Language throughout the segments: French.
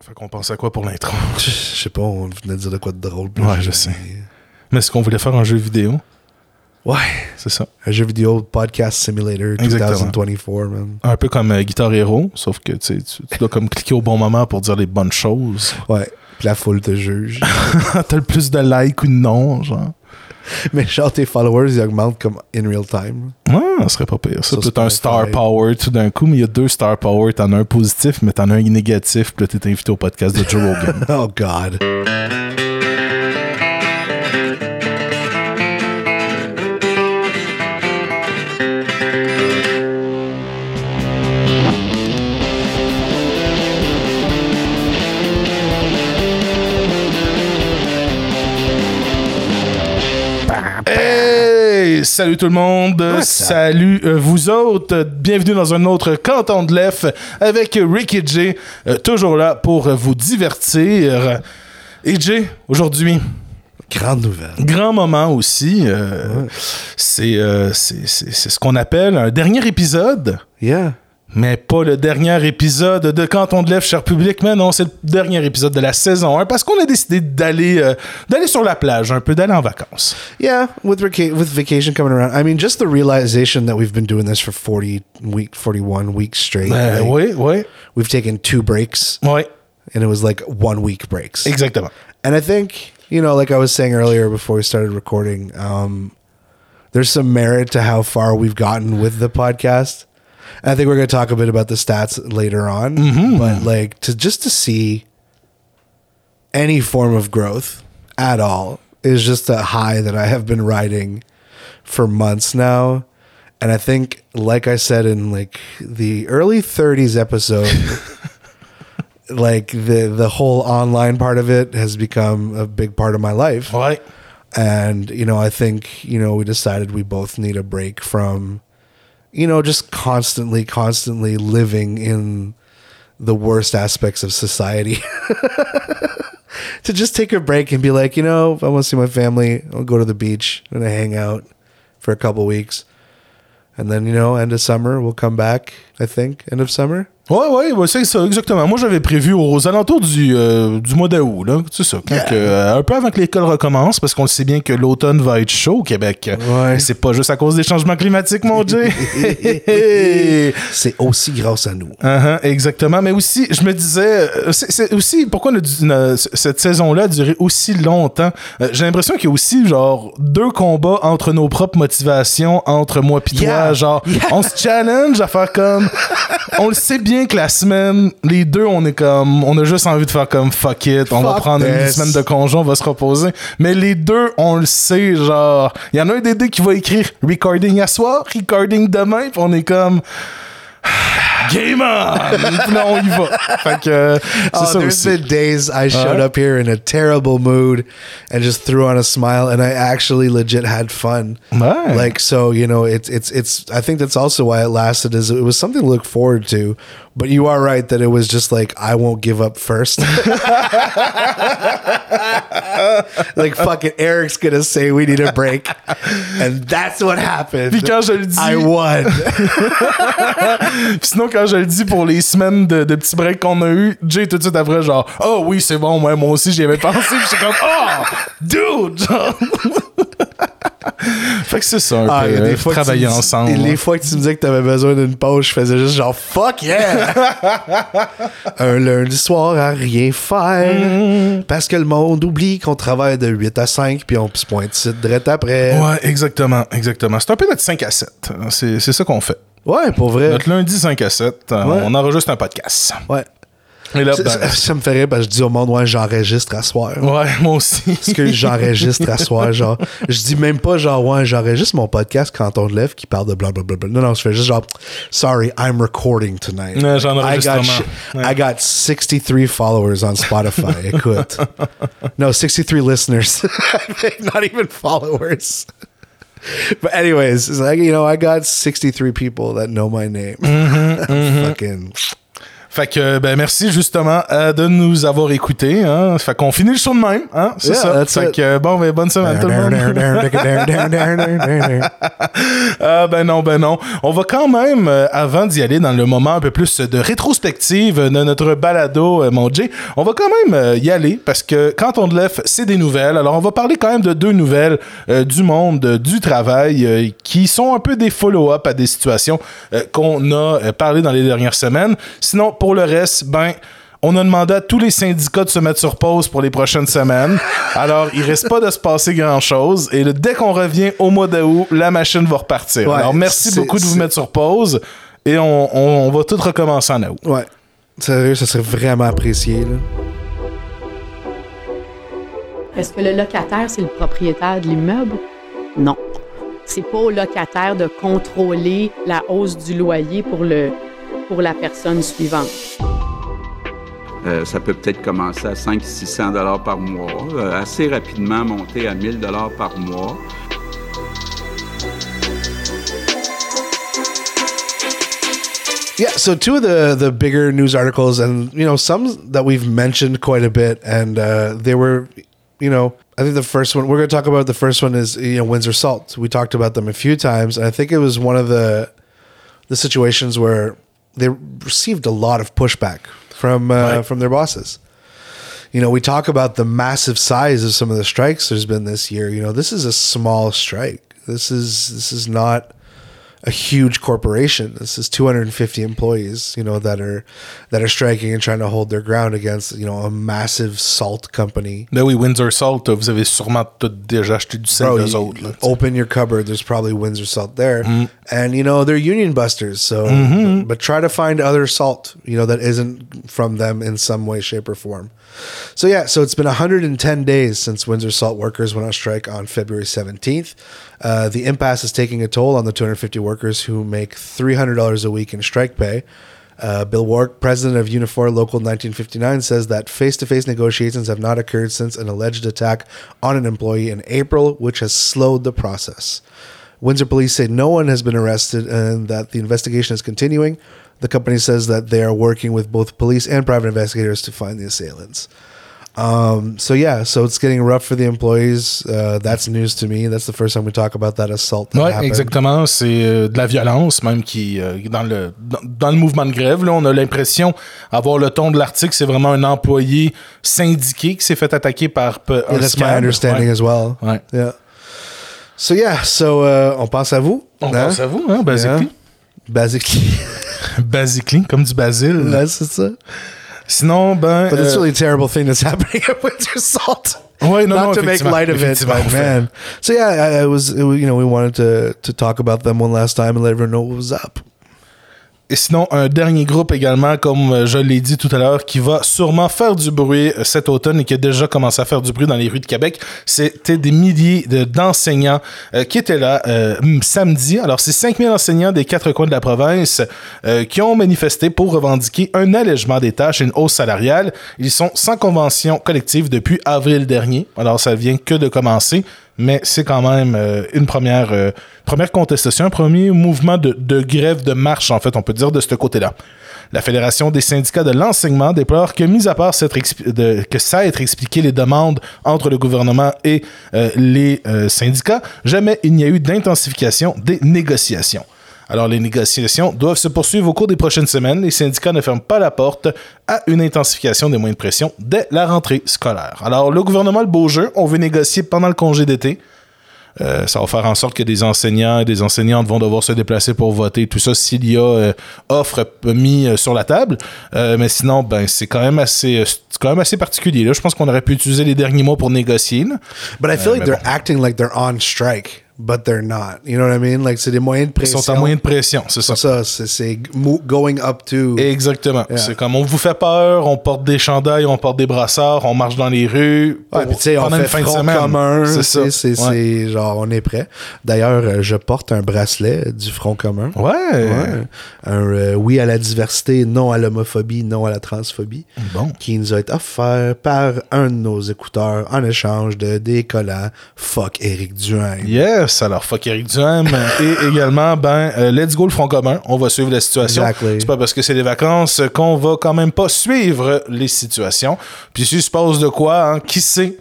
Fait qu'on pense à quoi pour l'intro? Je sais pas, on venait de dire de quoi de drôle. puis Ouais, je sais. Mais est-ce qu'on voulait faire un jeu vidéo? Ouais, C'est ça. un jeu vidéo podcast simulator Exactement. 2024, man. Un peu comme euh, Guitar Hero, sauf que tu, sais, tu tu dois comme cliquer au bon moment pour dire les bonnes choses. Ouais, puis la foule te juge. T'as le plus de likes ou de non, genre. Mais genre, tes followers, ils augmentent comme in real time. Ouais, ça serait pas pire. Ça, peut être un star pareil. power tout d'un coup, mais il y a deux star power. T'en as un positif, mais t'en as un négatif. Puis là, t'es invité au podcast de Joe Rogan. Oh, God. Salut tout le monde! Up? Salut euh, vous autres! Bienvenue dans un autre Canton de l'Ef avec Ricky J, euh, toujours là pour vous divertir. Et Jay, aujourd'hui, Grande nouvelle. grand moment aussi. euh, c'est ce qu'on appelle un dernier épisode. Yeah. Mais pas le dernier épisode de Canton de l'Ef, cher public, mais non, c'est le dernier épisode de la saison 1 parce qu'on a décidé d'aller euh, d'aller sur la plage un peu, d'aller en vacances. Yeah, with with vacation coming around, I mean, just the realization that we've been doing this for 40 week, 41 weeks straight. Euh, like, oui, oui, We've taken two breaks, oui, and it was like one week breaks. exactement. And I think, you know, like I was saying earlier before we started recording, um, there's some merit to how far we've gotten with the podcast. I think we're going to talk a bit about the stats later on, mm-hmm. but like to just to see any form of growth at all is just a high that I have been riding for months now. And I think, like I said in like the early 30s episode, like the the whole online part of it has become a big part of my life Ouais. and you know i think you know we decided we both need a break from you know just constantly constantly living in the worst aspects of society. To just take a break and be like you know if i want to see my family i'll go to the beach and hang out for a couple weeks. And then you know end of summer we'll come back i think end of summer Ouais, ouais, ouais, c'est ça, exactement. Moi, j'avais prévu aux alentours du, euh, du mois d'août, là. C'est ça. quand euh, un peu avant que l'école recommence, parce qu'on le sait bien que l'automne va être chaud au Québec. Ouais. C'est pas juste à cause des changements climatiques, mon Jay. c'est aussi grâce à nous Uh-huh, exactement. Mais aussi, je me disais, euh, c'est aussi pourquoi cette saison-là a duré aussi longtemps? Euh, J'ai l'impression qu'il y a aussi, genre, deux combats entre nos propres motivations, entre moi pis toi. Yeah. Genre, Yeah. on se challenge à faire comme. on le sait bien que la semaine, les deux, on est comme. On a juste envie de faire comme fuck it. On va prendre une semaine de congé, on va se reposer. Mais les deux, on le sait, genre. Il y en a un des deux qui va écrire recording à soir, recording demain, pis on est comme. Game on! On y va. Fait que, c'est Oh, ça there's aussi. been days I showed up here in a terrible mood and just threw on a smile, and I actually legit had fun. Like so, you know, it's it's it's. I think that's also why it lasted. Is it was something to look forward to. But you are right that it was just like I won't give up first. like fucking Eric's gonna say we need a break, and that's what happened. Puis quand je le dis, I won. Puis sinon, quand je le dis pour les semaines de, de petits breaks qu'on a eu, Jay tout de suite après, genre, oh oui, c'est bon, ouais, moi aussi j'y avais pensé. J'étais comme, oh, dude! Genre. fait que c'est ça, un Ah, peu, euh, des fois tu travailler dis- ensemble. et Les fois que tu me disais que t'avais besoin d'une pause, je faisais juste genre fuck yeah! Un lundi soir à rien faire. Mm. Parce que le monde oublie qu'on travaille de 8 à 5 puis on se pointe direct après. Ouais, exactement, exactement. C'est un peu notre 5 à 7. C'est c'est ça qu'on fait. Ouais, pour vrai. Notre lundi 5 à 7, euh, Ouais. on enregistre un podcast. Ouais. Et là, Ça, ben, ça- ça me fait rire parce que je dis au monde, ouais, j'enregistre à soir. ouais, moi aussi. Parce que j'enregistre à soir, genre. Je dis même pas, genre, ouais, j'enregistre mon podcast quand on lève qui parle de blablabla. Non, non, je fais juste genre, sorry, I'm recording tonight. Ouais, genre I got, shi- I got 63 followers on Spotify. Écoute. No, 63 listeners. Not even followers. But anyways, it's like, you know, I got 63 people that know my name. Mm-hmm, Fucking. Fait que, ben, merci justement euh, de nous avoir écoutés. Hein. Fait qu'on finit le show de même. Hein? C'est Yeah, ça. Fait it. que, bon, ben, bonne semaine tout le monde. Ah ben non, ben non. On va quand même, euh, avant d'y aller dans le moment un peu plus de rétrospective de notre balado, euh, mon Jay, on va quand même euh, y aller parce que quand on lève, c'est des nouvelles. Alors on va parler quand même de deux nouvelles du monde du travail qui sont un peu des follow-up à des situations qu'on a parlé dans les dernières semaines. Sinon, pour le reste, ben... On a demandé à tous les syndicats de se mettre sur pause pour les prochaines semaines. Alors, il reste pas de se passer grand-chose. Et le- dès qu'on revient au mois d'août, la machine va repartir. Ouais, Alors, merci beaucoup de vous mettre sur pause. Et on, on- on va tout recommencer en août. Ouais. Sérieux, ça serait vraiment apprécié. Là. Est-ce que le locataire, c'est le propriétaire de l'immeuble? Non. C'est pas au locataire de contrôler la hausse du loyer pour, le, pour la personne suivante. Euh, ça peut peut-être commencer à 500-600 dollars par mois, euh, assez rapidement monter à 1000 dollars par mois. Yeah, so two of the the bigger news articles, and you know some that we've mentioned quite a bit, and uh, they were, you know, I think the first one we're going to talk about. The first one is you know Windsor Salt. We talked about them a few times, and I think it was one of the the situations where they received a lot of pushback from uh, Right. from their bosses. You know, we talk about the massive size of some of the strikes there's been this year. You know, this is a small strike. This is this is not a huge corporation. This is 250 employees, you know, that are that are striking and trying to hold their ground against, you know, a massive salt company. Ben oui, Windsor Salt, vous avez sûrement tout déjà acheté du sel d'eux autres. là, open your cupboard. There's probably Windsor salt there, and you know they're union busters. So, but try to find other salt, you know, that isn't from them in some way, shape, or form. So yeah, so it's been 110 days since Windsor Salt workers went on strike on February 17th. Uh, the impasse is taking a toll on the 250 workers who make $300 a week in strike pay. Uh, Bill Wark, president of Unifor Local 1959, says that face to face negotiations have not occurred since an alleged attack on an employee in April, which has slowed the process. Windsor police say no one has been arrested and that the investigation is continuing. The company says that they are working with both police and private investigators to find the assailants. Um, so yeah, so it's getting rough for the employees. Uh, that's news to me. That's the first time we talk about that assault. That Ouais, exactement. C'est euh, de la violence même qui euh, dans le dans, dans le mouvement de grève. Là, on a l'impression avoir le ton de l'article, c'est vraiment un employé syndiqué qui s'est fait attaquer par un Yeah, that's my understanding Ouais. as well. Ouais. Yeah. So yeah, so uh, on passe à vous. On hein? pense à vous, hein, basically. Yeah. Basically, Basically, comme du basil. that's it's a, Sinon, ben. but it's really a terrible thing that's happening at Winter Salt. Ouais, non, Not non, to make light of it, but oh, man. So yeah, I, I was, it was, you know, we wanted to to talk about them one last time and let everyone know what was up. Et sinon, un dernier groupe également, comme euh, je l'ai dit tout à l'heure, qui va sûrement faire du bruit euh, cet automne et qui a déjà commencé à faire du bruit dans les rues de Québec, c'était des milliers de- d'enseignants euh, qui étaient là samedi. Alors, c'est 5000 enseignants des quatre coins de la province qui ont manifesté pour revendiquer un allègement des tâches et une hausse salariale. Ils sont sans convention collective depuis avril dernier. Alors, ça vient que de commencer mais c'est quand même euh, une première, euh, première contestation, un premier mouvement de, grève, de marche, en fait, on peut dire, de ce côté-là. La Fédération des syndicats de l'enseignement déplore que, mis à part que ça être expliqué les demandes entre le gouvernement et euh, les syndicats, jamais il n'y a eu d'intensification des négociations. Alors, les négociations doivent se poursuivre au cours des prochaines semaines. Les syndicats ne ferment pas la porte à une intensification des moyens de pression dès la rentrée scolaire. Alors, le gouvernement, le beau jeu, on veut négocier pendant le congé d'été. Euh, ça va faire en sorte que des enseignants et des enseignantes vont devoir se déplacer pour voter, tout ça s'il y a euh, offre p- mis euh, sur la table. Euh, mais sinon, ben c'est quand même assez, euh, quand même assez particulier. Là, je pense qu'on aurait pu utiliser les derniers mois pour négocier. là. But I feel like they're acting like they're on strike, but they're not. You know what I mean? Like c'est des moyens de Ils pression. sont en moyen de pression, c'est ça. Ça, c'est going up to. Exactement. Yeah. C'est comme on vous fait peur, on porte des chandails, on porte des brassards, on marche dans les rues. Ouais, puis tu sais, on fait fin de front semaine. commun. C'est ça. C'est Ouais. genre, on est prêt. D'ailleurs, euh, je porte un bracelet du Front commun. Ouais. Ouais. Un euh, oui à la diversité, non à l'homophobie, non à la transphobie. Bon. Qui nous a été offert par un de nos écouteurs en échange de des collants Fuck Éric Duhaime. Yes. Yes. Alors, fuck Eric Duham. et également, ben, euh, let's go le Front commun. On va suivre la situation. Exactly. C'est pas parce que c'est les vacances qu'on va quand même pas suivre les situations. Puis s'il se passe de quoi, hein, qui sait?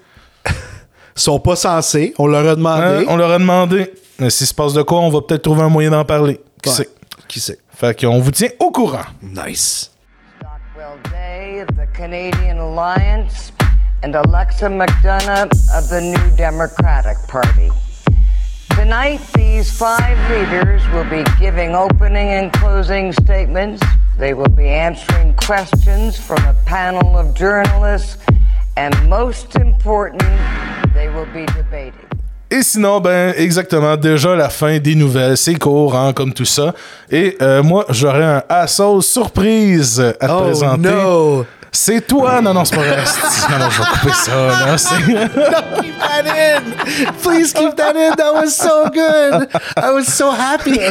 Ils sont pas censés. On leur a Hein, demandé. on leur a demandé. Mais S'il se passe de quoi, on va peut-être trouver un moyen d'en parler. Qui Ouais. sait? Qui sait? Fait qu'on vous tient au courant. Nice. Stockwell Day of the Canadian Alliance, and Alexa McDonough of the New Democratic Party. Tonight, these five leaders will be giving opening and closing statements. They will be answering questions from a panel of journalists, and most important, they will be debating. Et sinon, ben, exactement, déjà la fin des nouvelles. C'est court, hein, comme tout ça. Et euh, moi, j'aurais un assaut surprise à te Oh présenter. no! C'est toi! Non, non, c'est pas vrai. non, non, je vais couper ça, là. C'est- keep that in. Please keep that in. That was so good. I was so happy.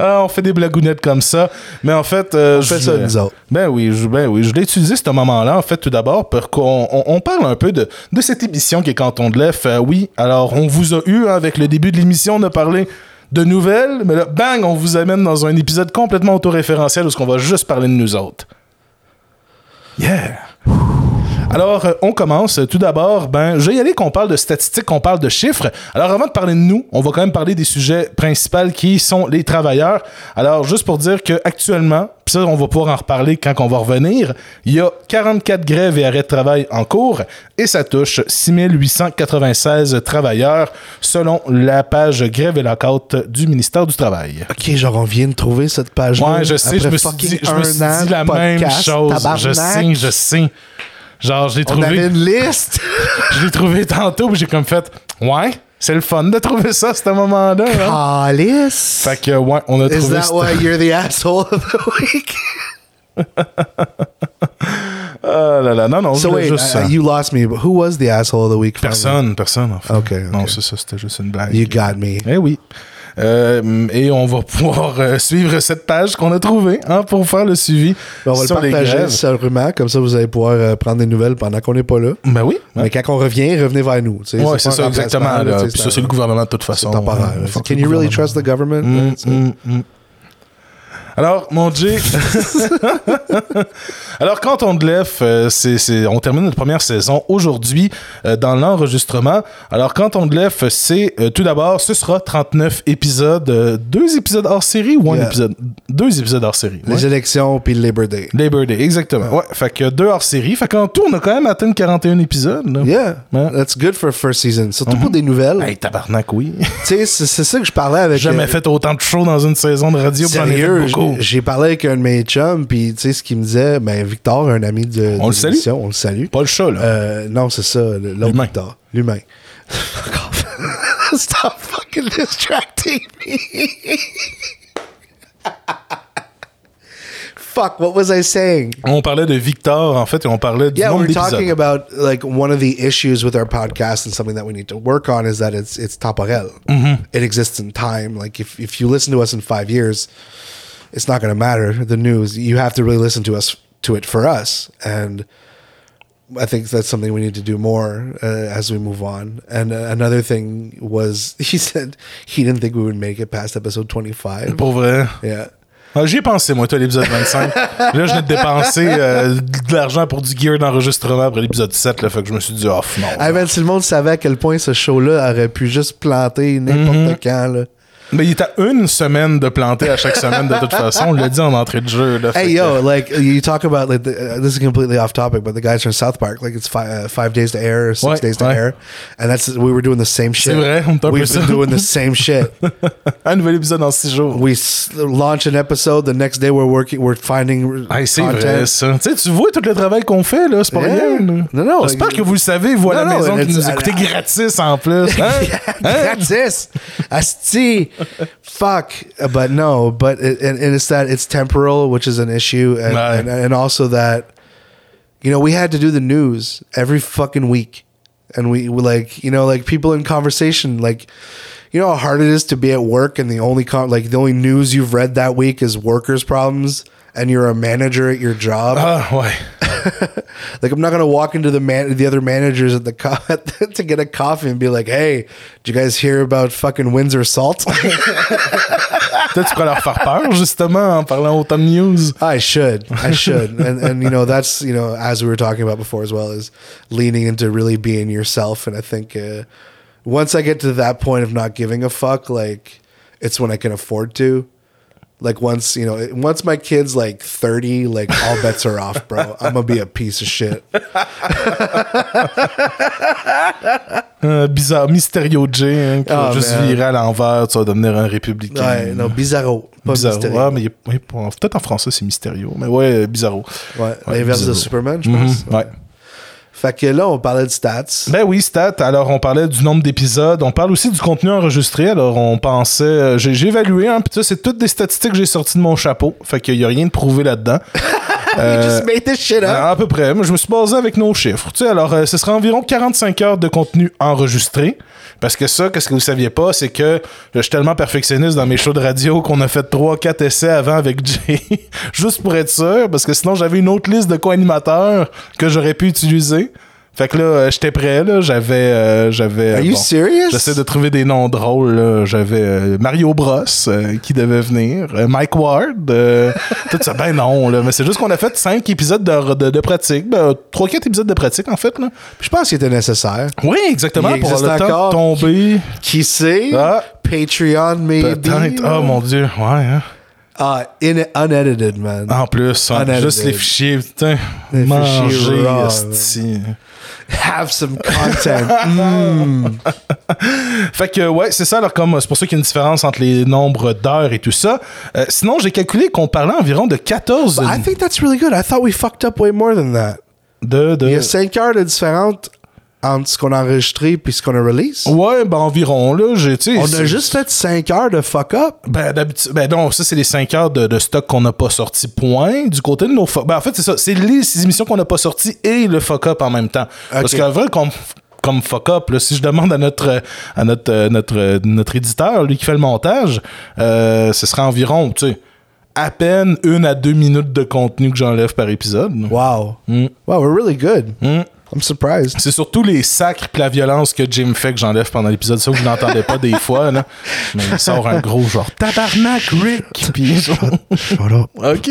Ah, on fait des blagounettes comme ça. Mais en fait. euh, fait je- ça, nous autres. Ben oui, je, ben oui, je l'ai utilisé ce moment-là, en fait, tout d'abord, pour qu'on on, on parle un peu de, de cette émission qui est Canton de l'Ef. Euh, oui, alors, on vous a eu, hein, avec le début de l'émission, on a parlé de nouvelles, mais là, bang, on vous amène dans un épisode complètement autoréférentiel où on va juste parler de nous autres. Yeah! Alors, euh, on commence. Tout d'abord, ben, je vais y aller qu'on parle de statistiques, qu'on parle de chiffres. Alors, avant de parler de nous, on va quand même parler des sujets principaux qui sont les travailleurs. Alors, juste pour dire que actuellement, puis ça, on va pouvoir en reparler quand on va revenir, il y a 44 grèves et arrêts de travail en cours et ça touche 6896 travailleurs selon la page grève et lockout du ministère du Travail. Ok, genre, on vient de trouver cette page-là. Ouais, je sais, je me suis dit, je me suis un an dit de la même chose. Je sais, je sais. Genre, je l'ai On trouvé. avait une liste. Je l'ai trouvé tantôt, puis j'ai comme fait, ouais, c'est le fun de trouver ça ce moment-là. hein. Alice. Fait que, ouais, on a Is trouvé that ça. why you're the asshole of the week? Ah là là, non, non, So wait, juste ça. uh, you lost me. But who was the asshole of the week? Personne, personne, en fait. Ok, Non, ok. c'est ça, c'était juste une blague. You got me. Eh oui. Euh, et on va pouvoir euh, suivre cette page qu'on a trouvée hein, pour faire le suivi Ben, on va sur le partager seulement, comme ça vous allez pouvoir euh, prendre des nouvelles pendant qu'on n'est pas là. Ben oui. Mais quand on revient, revenez vers nous. pas c'est ça, exactement. là. ça, c'est le gouvernement de toute C'est façon. temporaire. hein. Can you really trust the government? Mm, mm, mm. Alors, mon Jay. Alors, quand on de l'EF, euh, c'est, c'est- on termine notre première saison aujourd'hui euh, dans l'enregistrement. Alors, quand on de l'EF, c'est euh, tout d'abord, ce sera 39 épisodes, deux épisodes hors série ou un épisode Deux épisodes hors série? Les ouais. élections puis le Labor Day. Labor Day, exactement. Ouais, fait que deux hors série. Fait qu'en tout, on a quand même atteint 41 épisodes. là. Yeah, Ouais. that's good for first season. Surtout pour des nouvelles. Hey, tabarnak, oui. Tu sais, c'est c'est ça que je parlais avec. Jamais fait autant de shows dans une saison de radio. puis j'en ai fait Sérieux, beaucoup. J'ai- j'ai parlé avec un de mes chums, puis tu sais, ce qu'il me disait, ben Victor, un ami de. On de le salue. On le salue. Pas le chat, là. Euh, non, c'est ça, l'autre. Victor. L'humain. Stop fucking distracting me. Fuck, what was I saying? On parlait de Victor, en fait, et on parlait du Yeah, nombre we're talking d'épisodes. about like one of the issues with our podcast and something that we need to work on is that it's it's temporel. Mm-hmm. It exists in time. Like if if you listen to us in five years, it's not going to matter the news. You have to really listen to us to it for us, and I think that's something we need to do more uh, as we move on. And uh, another thing was he said he didn't think we would make it past episode twenty five. Pour vrai? Yeah. Ah, J'y ai pensé, moi, toi, l'épisode 25. là, je venais de dépenser euh, de l'argent pour du gear d'enregistrement après l'épisode 7. Là, fait que je me suis dit, oh, non. Ah ben, si le monde savait à quel point ce show-là aurait pu juste planter n'importe Mm-hmm. quand, là. Mais il était à une semaine de planter à chaque semaine, de toute façon. On l'a dit en entrée de jeu. Là, Hey que- yo, like you talk about like the, uh, this is completely off topic, but the guys from South Park, like it's five uh, five days to air, or six Ouais, days to ouais. air, and that's we were doing the same shit. C'est vrai, on est peu We've ça. been doing the same shit. Un nouvel épisode en six jours. We launch an episode, the next day we're working, we're finding Hey, c'est vrai, ça. Tu vois tout le travail qu'on fait, là. C'est pas Yeah. rien. Non, non, J'espère like- que vous le savez, vous, à la maison, qui nous écoutez gratis en plus. Hein? Hein? Gratis, asti, fuck. But no, but it, and, and it's that it's temporal, which is an issue, and, Right. and and also that you know we had to do the news every fucking week, and we, we like you know like people in conversation like. You know how hard it is to be at work, and the only con- like the only news you've read that week is workers' problems, and you're a manager at your job. Ah, ouais. like I'm not gonna walk into the man the other managers at the co- to get a coffee and be like, "Hey, did you guys hear about fucking Windsor Salt?" Peut-être tu pourrais leur faire peur, justement, en parlant autant de news. I should, I should, and and you know that's you know as we were talking about before as well is leaning into really being yourself, and I think uh, once I get to that point of not giving a fuck, like it's when I can afford to. Like once you know, once my kid's like thirty, like all bets are off, bro. I'm gonna be a piece of shit. Euh, bizarre, Mysterio J, hein, qui va Oh, juste man. virer à l'envers, tu vas devenir un républicain. Ouais, non, bizarro, pas Bizarro. Ouais, mais il est- oui, pour- peut-être en français c'est Mysterio, mais ouais, Bizarro. Ouais, Ouais, l'inverse de Superman, je Mhm, pense. ouais. Fait que là, on parlait de stats. Ben oui, stats. Alors, on parlait du nombre d'épisodes. On parle aussi du contenu enregistré. Alors, on pensait... euh, j'ai évalué, hein, puis ça, c'est toutes des statistiques que j'ai sorties de mon chapeau. Fait qu'il y a rien de prouvé là-dedans. You just made this shit up. Euh, à peu près. Moi, je me suis basé avec nos chiffres. Tu sais, alors, euh, ce sera environ 45 heures de contenu enregistré. Parce que ça, qu'est-ce que vous saviez pas, c'est que je suis tellement perfectionniste dans mes shows de radio qu'on a fait 3-4 essais avant avec Jay. Juste pour être sûr, parce que sinon, j'avais une autre liste de co-animateurs que j'aurais pu utiliser. Fait que là, euh, j'étais prêt, là. J'avais. euh, j'avais Are euh, you serious? J'essaie de trouver des noms drôles. là. J'avais euh, Mario Bros euh, qui devait venir, Mike Ward, euh, tout ça. Ben non, là, mais c'est juste qu'on a fait cinq épisodes de, de, de pratique, ben, trois quatre épisodes de pratique en fait. Là. Je pense qu'il était nécessaire. Oui, exactement. Il Pour le temps tomber. Qui sait? Ah. Patreon, maybe. Peut-être. Oh mon dieu, ouais. Hein. Ah, in, unedited, man. En plus, hein, Unedited. juste les fichiers, putain. Les manger, fichiers. Have some content. Mm. Fait que ouais, c'est ça. Alors comme c'est pour ça qu'il y a une différence entre les nombres d'heures et tout ça. Euh, sinon, j'ai calculé qu'on parlait environ de 14 I think that's really good. I thought we fucked up way more than that. de, de Il y a 5 heures de entre ce qu'on a enregistré puis ce qu'on a release? Ouais, ben environ là, j'ai On a juste fait 5 heures de fuck up. Ben, d'habitude, ben non, ça, c'est les 5 heures de, de stock qu'on n'a pas sorti, point. Du côté de nos fuck Ben, en fait, c'est ça. C'est les émissions qu'on n'a pas sorties et le fuck up en même temps. Parce qu'en vrai, comme, comme fuck up, là, si je demande à notre, à notre, euh, notre, euh, notre éditeur, lui qui fait le montage, euh, ce serait environ, tu sais, à peine une à deux minutes de contenu que j'enlève par épisode. Wow. Mm. Wow, we're really good. Mm. I'm surprised. C'est surtout les sacres pis la violence que Jim fait que j'enlève pendant l'épisode. Ça, vous n'entendez pas des fois, là. Mais il sort un gros genre tabarnak, Rick! Pis genre, Shut up. OK.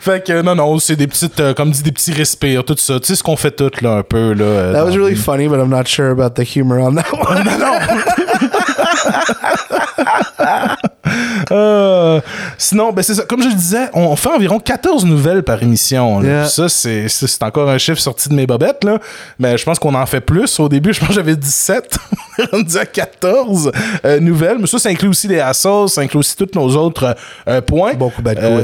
fait que non, non, c'est des petites, euh, comme dit, des petits respires, tout ça. Tu sais ce qu'on fait tout, là, un peu, là. euh, That was really funny, but I'm not sure about the humor on that one. Euh, sinon, ben c'est ça. Comme je le disais, on fait environ 14 nouvelles par émission. là. Yeah. Puis Ça, c'est, encore un chiffre sorti de mes bobettes, là. Mais je pense qu'on en fait plus. Au début, je pense que j'avais 17. on dit à 14 euh, nouvelles. Mais ça, ça inclut aussi les assos, ça inclut aussi tous nos autres euh, points.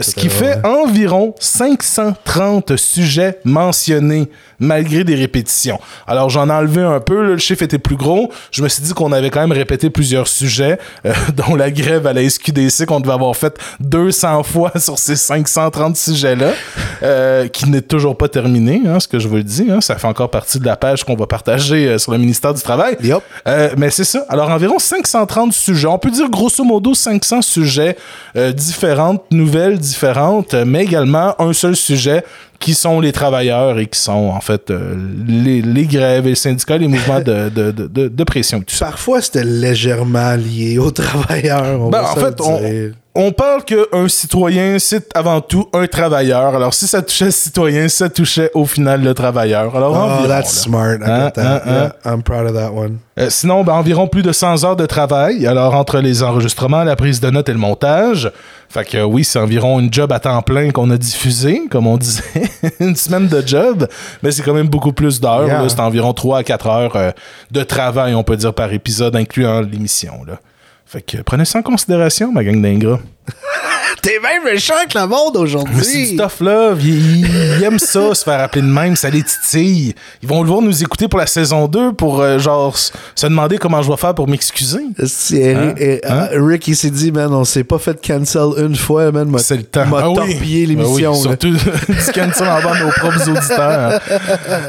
Ce qui fait environ 530 sujets mentionnés malgré des répétitions. Alors j'en ai enlevé un peu, là, le chiffre était plus gros. Je me suis dit qu'on avait quand même répété plusieurs sujets, dont la grève à la SQDC qu'on devait avoir fait 200 fois sur ces 530 sujets-là, euh, qui n'est toujours pas terminé, hein, ce que je vous le dis. hein. ça fait encore partie de la page qu'on va partager euh, sur le ministère du Travail. Euh, mais c'est ça. Alors, environ 530 sujets. On peut dire grosso modo 500 sujets différentes, nouvelles différentes, mais également un seul sujet qui sont les travailleurs et qui sont en fait euh, les, les grèves et les syndicats, les mouvements de, de, de, de- pression. Tout ça. Parfois, c'était légèrement lié aux travailleurs. on Ben, en fait, on. On parle qu'un citoyen, c'est avant tout un travailleur. Alors, si ça touchait le citoyen, ça touchait au final le travailleur. Alors, Oh, environ, that's là. smart. I Hein, got that. hein, hein. I'm proud of that one. Euh, sinon, ben, environ plus de 100 heures de travail. Alors, entre les enregistrements, la prise de notes et le montage. Fait que euh, oui, c'est environ une job à temps plein qu'on a diffusé, comme on disait. une semaine de job. Mais c'est quand même beaucoup plus d'heures. Yeah. C'est environ 3 à 4 heures euh, de travail, on peut dire, par épisode, incluant l'émission. Là. Fait que prenez ça en considération, ma gang d'ingrats. T'es même méchant avec le monde Mais c'est du aujourd'hui. tough love. Ils, ils aiment ça, se faire appeler de même, ça les titille. Ils vont devoir nous écouter pour la saison 2 pour euh, genre se demander comment je vais faire pour m'excuser. Hein? Hein? euh, Rick, il s'est dit, man, on s'est pas fait cancel une fois, man. m'a- C'est le temps. m'a Ah oui. Ah l'émission. oui, là. surtout du cancel en bas nos propres auditeurs.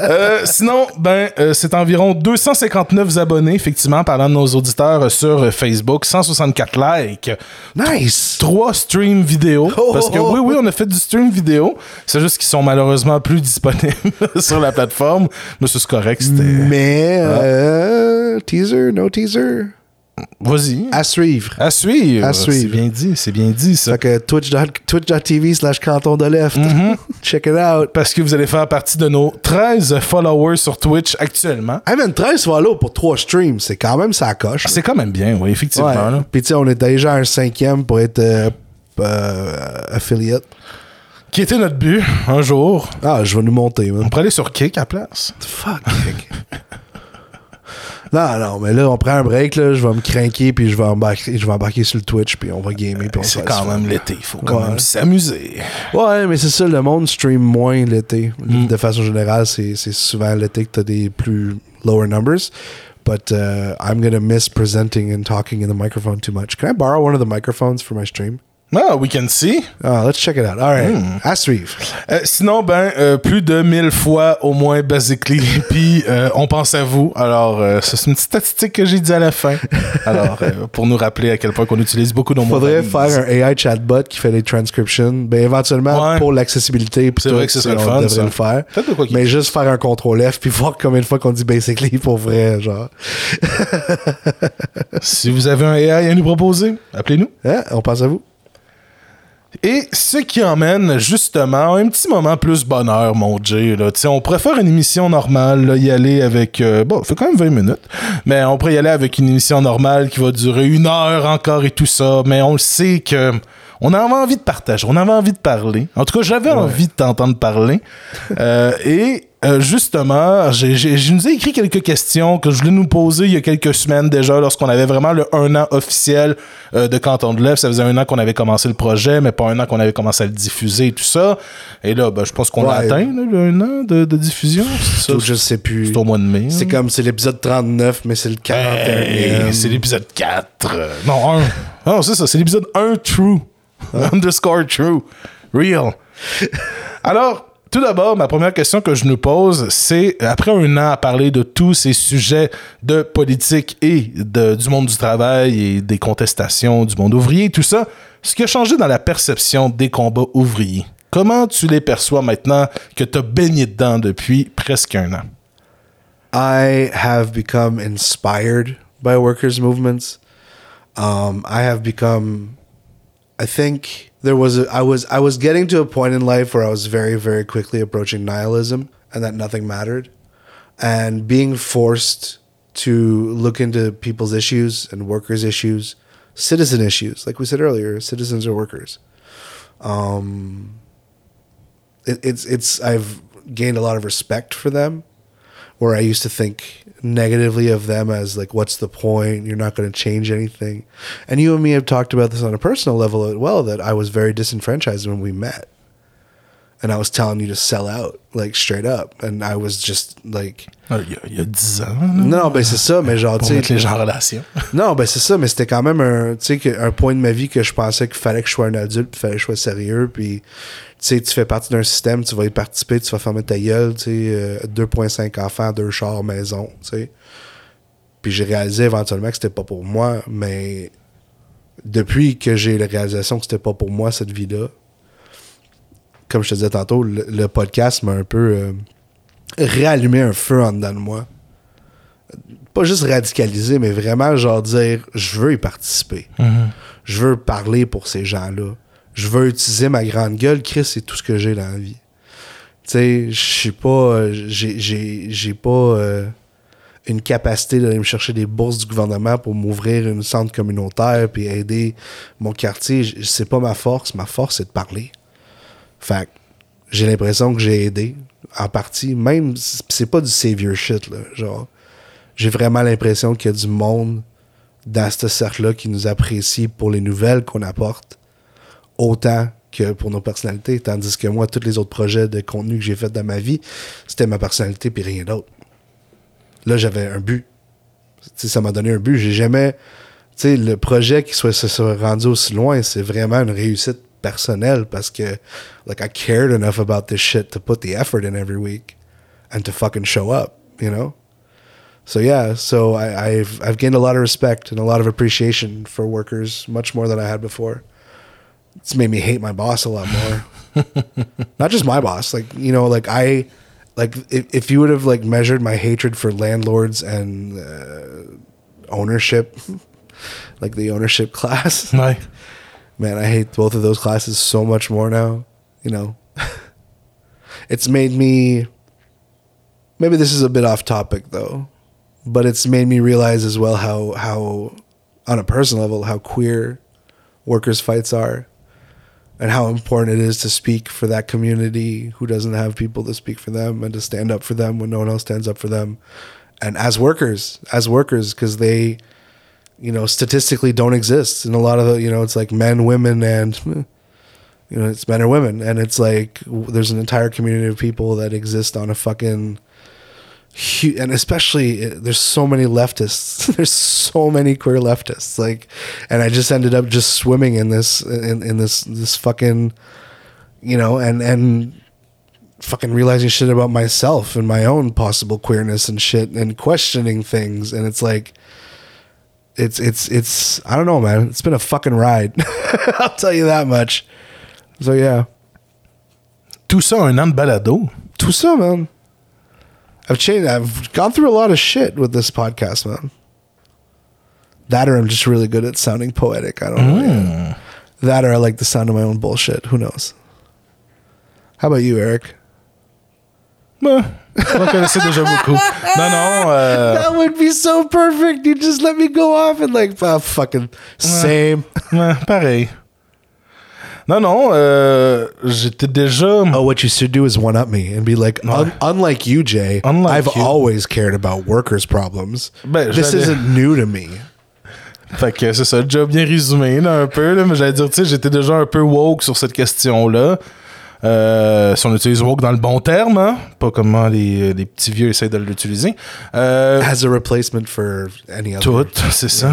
Euh, sinon, ben, euh, c'est environ 259 abonnés, effectivement, parlant de nos auditeurs sur Facebook, 164 likes. Nice. Trois streams vidéo. Oh, parce que oh, oui, oui, on a fait du stream vidéo. C'est juste qu'ils sont malheureusement plus disponibles sur la plateforme. Mais c'est correct. C'était. Mais, euh, teaser, no teaser. Vas-y. À suivre. À suivre. À suivre. C'est bien dit, c'est bien dit ça. Fait que twitch.tv twitch slash canton de left. Mm-hmm. Check it out. Parce que vous allez faire partie de nos 13 followers sur Twitch actuellement. Hey man, 13 follow pour 3 streams, c'est quand même ça coche. C'est quand même bien, oui, effectivement. Ouais. là. Puis tu sais, on est déjà à un cinquième pour être euh, euh, affiliate. Qui était notre but un jour. Ah, je vais nous monter, man. On pourrait aller sur Kick à la place. Fuck. Nick. non, non, mais là, on prend un break, là, je vais me craquer, puis je vais embarquer, je vais embarquer sur le Twitch, puis on va gamer, puis C'est quand même l'été, il faut quand Ouais. même s'amuser. Ouais, mais c'est ça, le monde stream moins l'été. Mm. De façon générale, c'est souvent l'été que t'as des plus lower numbers. But uh, I'm gonna miss presenting and talking in the microphone too much. Can I borrow one of the microphones for my stream? Ah, we can see. Ah, let's check it out. All right, Mm. à suivre. Euh, sinon, ben, euh, plus de 1000 fois au moins, basically. Puis, euh, on pense à vous. Alors, euh, c'est une petite statistique que j'ai dit à la fin. Alors, euh, pour nous rappeler à quel point qu'on utilise beaucoup nos mots. Faudrait faire un AI chatbot qui fait des transcriptions. Ben, éventuellement, Ouais. pour l'accessibilité, C'est vrai que ce serait on le fun, devrait ça. le faire. De quoi Mais juste faire un contrôle F, puis voir combien de fois qu'on dit basically pour vrai, genre. Si vous avez un AI à nous proposer, appelez-nous. Hein? On pense à vous? Et ce qui emmène justement un petit moment plus bonheur, mon Jay. Là. On pourrait faire une émission normale, là, y aller avec... euh, bon, ça fait quand même 20 minutes, mais on pourrait y aller avec une émission normale qui va durer une heure encore et tout ça, mais on le sait que... On avait envie de partager, on avait envie de parler. En tout cas, j'avais envie de t'entendre parler. Euh, et euh, justement, je nous ai écrit quelques questions que je voulais nous poser il y a quelques semaines déjà, lorsqu'on avait vraiment le un an officiel euh, de Canton de l'Ève. Ça faisait un an qu'on avait commencé le projet, mais pas un an qu'on avait commencé à le diffuser et tout ça. Et là, ben, je pense qu'on Ouais. atteint, là, le un an de, de diffusion. C'est ça? Je sais plus. C'est au mois de mai. C'est hein? comme, c'est l'épisode 39, mais c'est le 41 Hey, c'est l'épisode 4. euh, non, 1. Non, c'est ça, c'est l'épisode 1 true. Underscore true. Real. Alors, tout d'abord, ma première question que je nous pose, c'est après un an à parler de tous ces sujets de politique et du monde du travail et des contestations du monde ouvrier, tout ça, ce qui a changé dans la perception des combats ouvriers. Comment tu les perçois maintenant que tu as baigné dedans depuis presque un an? I have become inspired by workers' movements. Um, I have become, I think there was a, I was I was getting to a point in life where I was very very quickly approaching nihilism and that nothing mattered, and being forced to look into people's issues and workers' issues, citizen issues, like we said earlier, citizens are workers. Um, it, it's it's I've gained a lot of respect for them where I used to think negatively of them as like, what's the point? You're not going to change anything. And you and me have talked about this on a personal level as well that I was very disenfranchised when we met. And I was telling you to sell out, like straight up. And I was just like, Ah, Il y a, il y a 10 ans. là, non, ben c'est ça, mais genre, pour mettre les gens en relation. Non, ben c'est ça, mais c'était quand même un, un point de ma vie que je pensais qu'il fallait que je sois un adulte, puis fallait que je sois sérieux, puis tu sais, tu fais partie d'un système, tu vas y participer, tu vas fermer ta gueule, tu sais, euh, 2.5 enfants, deux chars, maison, tu sais. Puis j'ai réalisé éventuellement que c'était pas pour moi, mais depuis que j'ai la réalisation que c'était pas pour moi cette vie-là, comme je te disais tantôt, le, le podcast m'a un peu euh, réallumé un feu en dedans de moi pas juste radicaliser, mais vraiment genre dire je veux y participer. Je veux parler pour ces gens-là. Je veux utiliser ma grande gueule. Chris, c'est tout ce que j'ai dans la vie. Tu sais, je suis pas. J'ai, pas euh, une capacité d'aller me chercher des bourses du gouvernement pour m'ouvrir une centre communautaire puis aider mon quartier. C'est pas ma force. Ma force, c'est de parler. Fait j'ai l'impression que j'ai aidé en partie. Même, c'est pas du savior shit, là. Genre, j'ai vraiment l'impression qu'il y a du monde dans ce cercle-là qui nous apprécie pour les nouvelles qu'on apporte autant que pour nos personnalités. Tandis que moi, tous les autres projets de contenu que j'ai fait dans ma vie, c'était ma personnalité puis rien d'autre. Là, j'avais un but. Ça m'a donné un but. J'ai jamais. Tu sais, le projet qui soit, se soit rendu aussi loin, c'est vraiment une réussite personnelle parce que, like, I cared enough about this shit to put the effort in every week and to fucking show up, you know? So yeah, so I, I've I've gained a lot of respect and a lot of appreciation for workers, much more than I had before. it's made me hate my boss a lot more. Not just my boss, like you know, like I, like if, if you would have like measured my hatred for landlords and uh, ownership, like the ownership class, Ouais. Man, I hate both of those classes so much more now. You know, it's made me. Maybe this is a bit off topic though, but it's made me realize as well how how, on a personal level, how queer workers' fights are, and how important it is to speak for that community who doesn't have people to speak for them and to stand up for them when no one else stands up for them, and as workers, as workers, because they you know, statistically don't exist. And a lot of the, you know, it's like men, women, and, you know, it's men or women. And it's like there's an entire community of people that exist on a fucking, and especially eh, there's so many leftists. there's so many queer leftists. Like, and I just ended up just swimming in this, in, in this, this fucking, you know, and, and, fucking realizing shit about myself and my own possible queerness and shit and questioning things and it's like it's it's it's I don't know, man. It's been a fucking ride. I'll tell you that much. So yeah, Tout ça, un an de balado. tout ça, man. I've changed. I've gone through a lot of shit with this podcast, man. That or I'm just really good at sounding poetic. I don't know. yeah. That or I like the sound of my own bullshit. Who knows? How about you, Eric? Connaissais déjà beaucoup. Non, non. euh, That would be so perfect. You just let me go off and like, ah, fucking same. ouais, pareil. Non, non. euh, J'étais déjà. Oh, what you should do is one up me and be like, un- unlike you, Jay, Unlike I've you. always cared about workers' problems. Ben, this j'allais- isn't new to me. Fait que c'est ça, déjà bien résumé, là, un peu. Là, mais j'allais dire, tu sais, j'étais déjà un peu woke sur cette question-là. Euh, si on utilise woke dans le bon terme, hein, pas comment les, les petits vieux essaient de l'utiliser. Euh, As a replacement for any other. tout, c'est ça.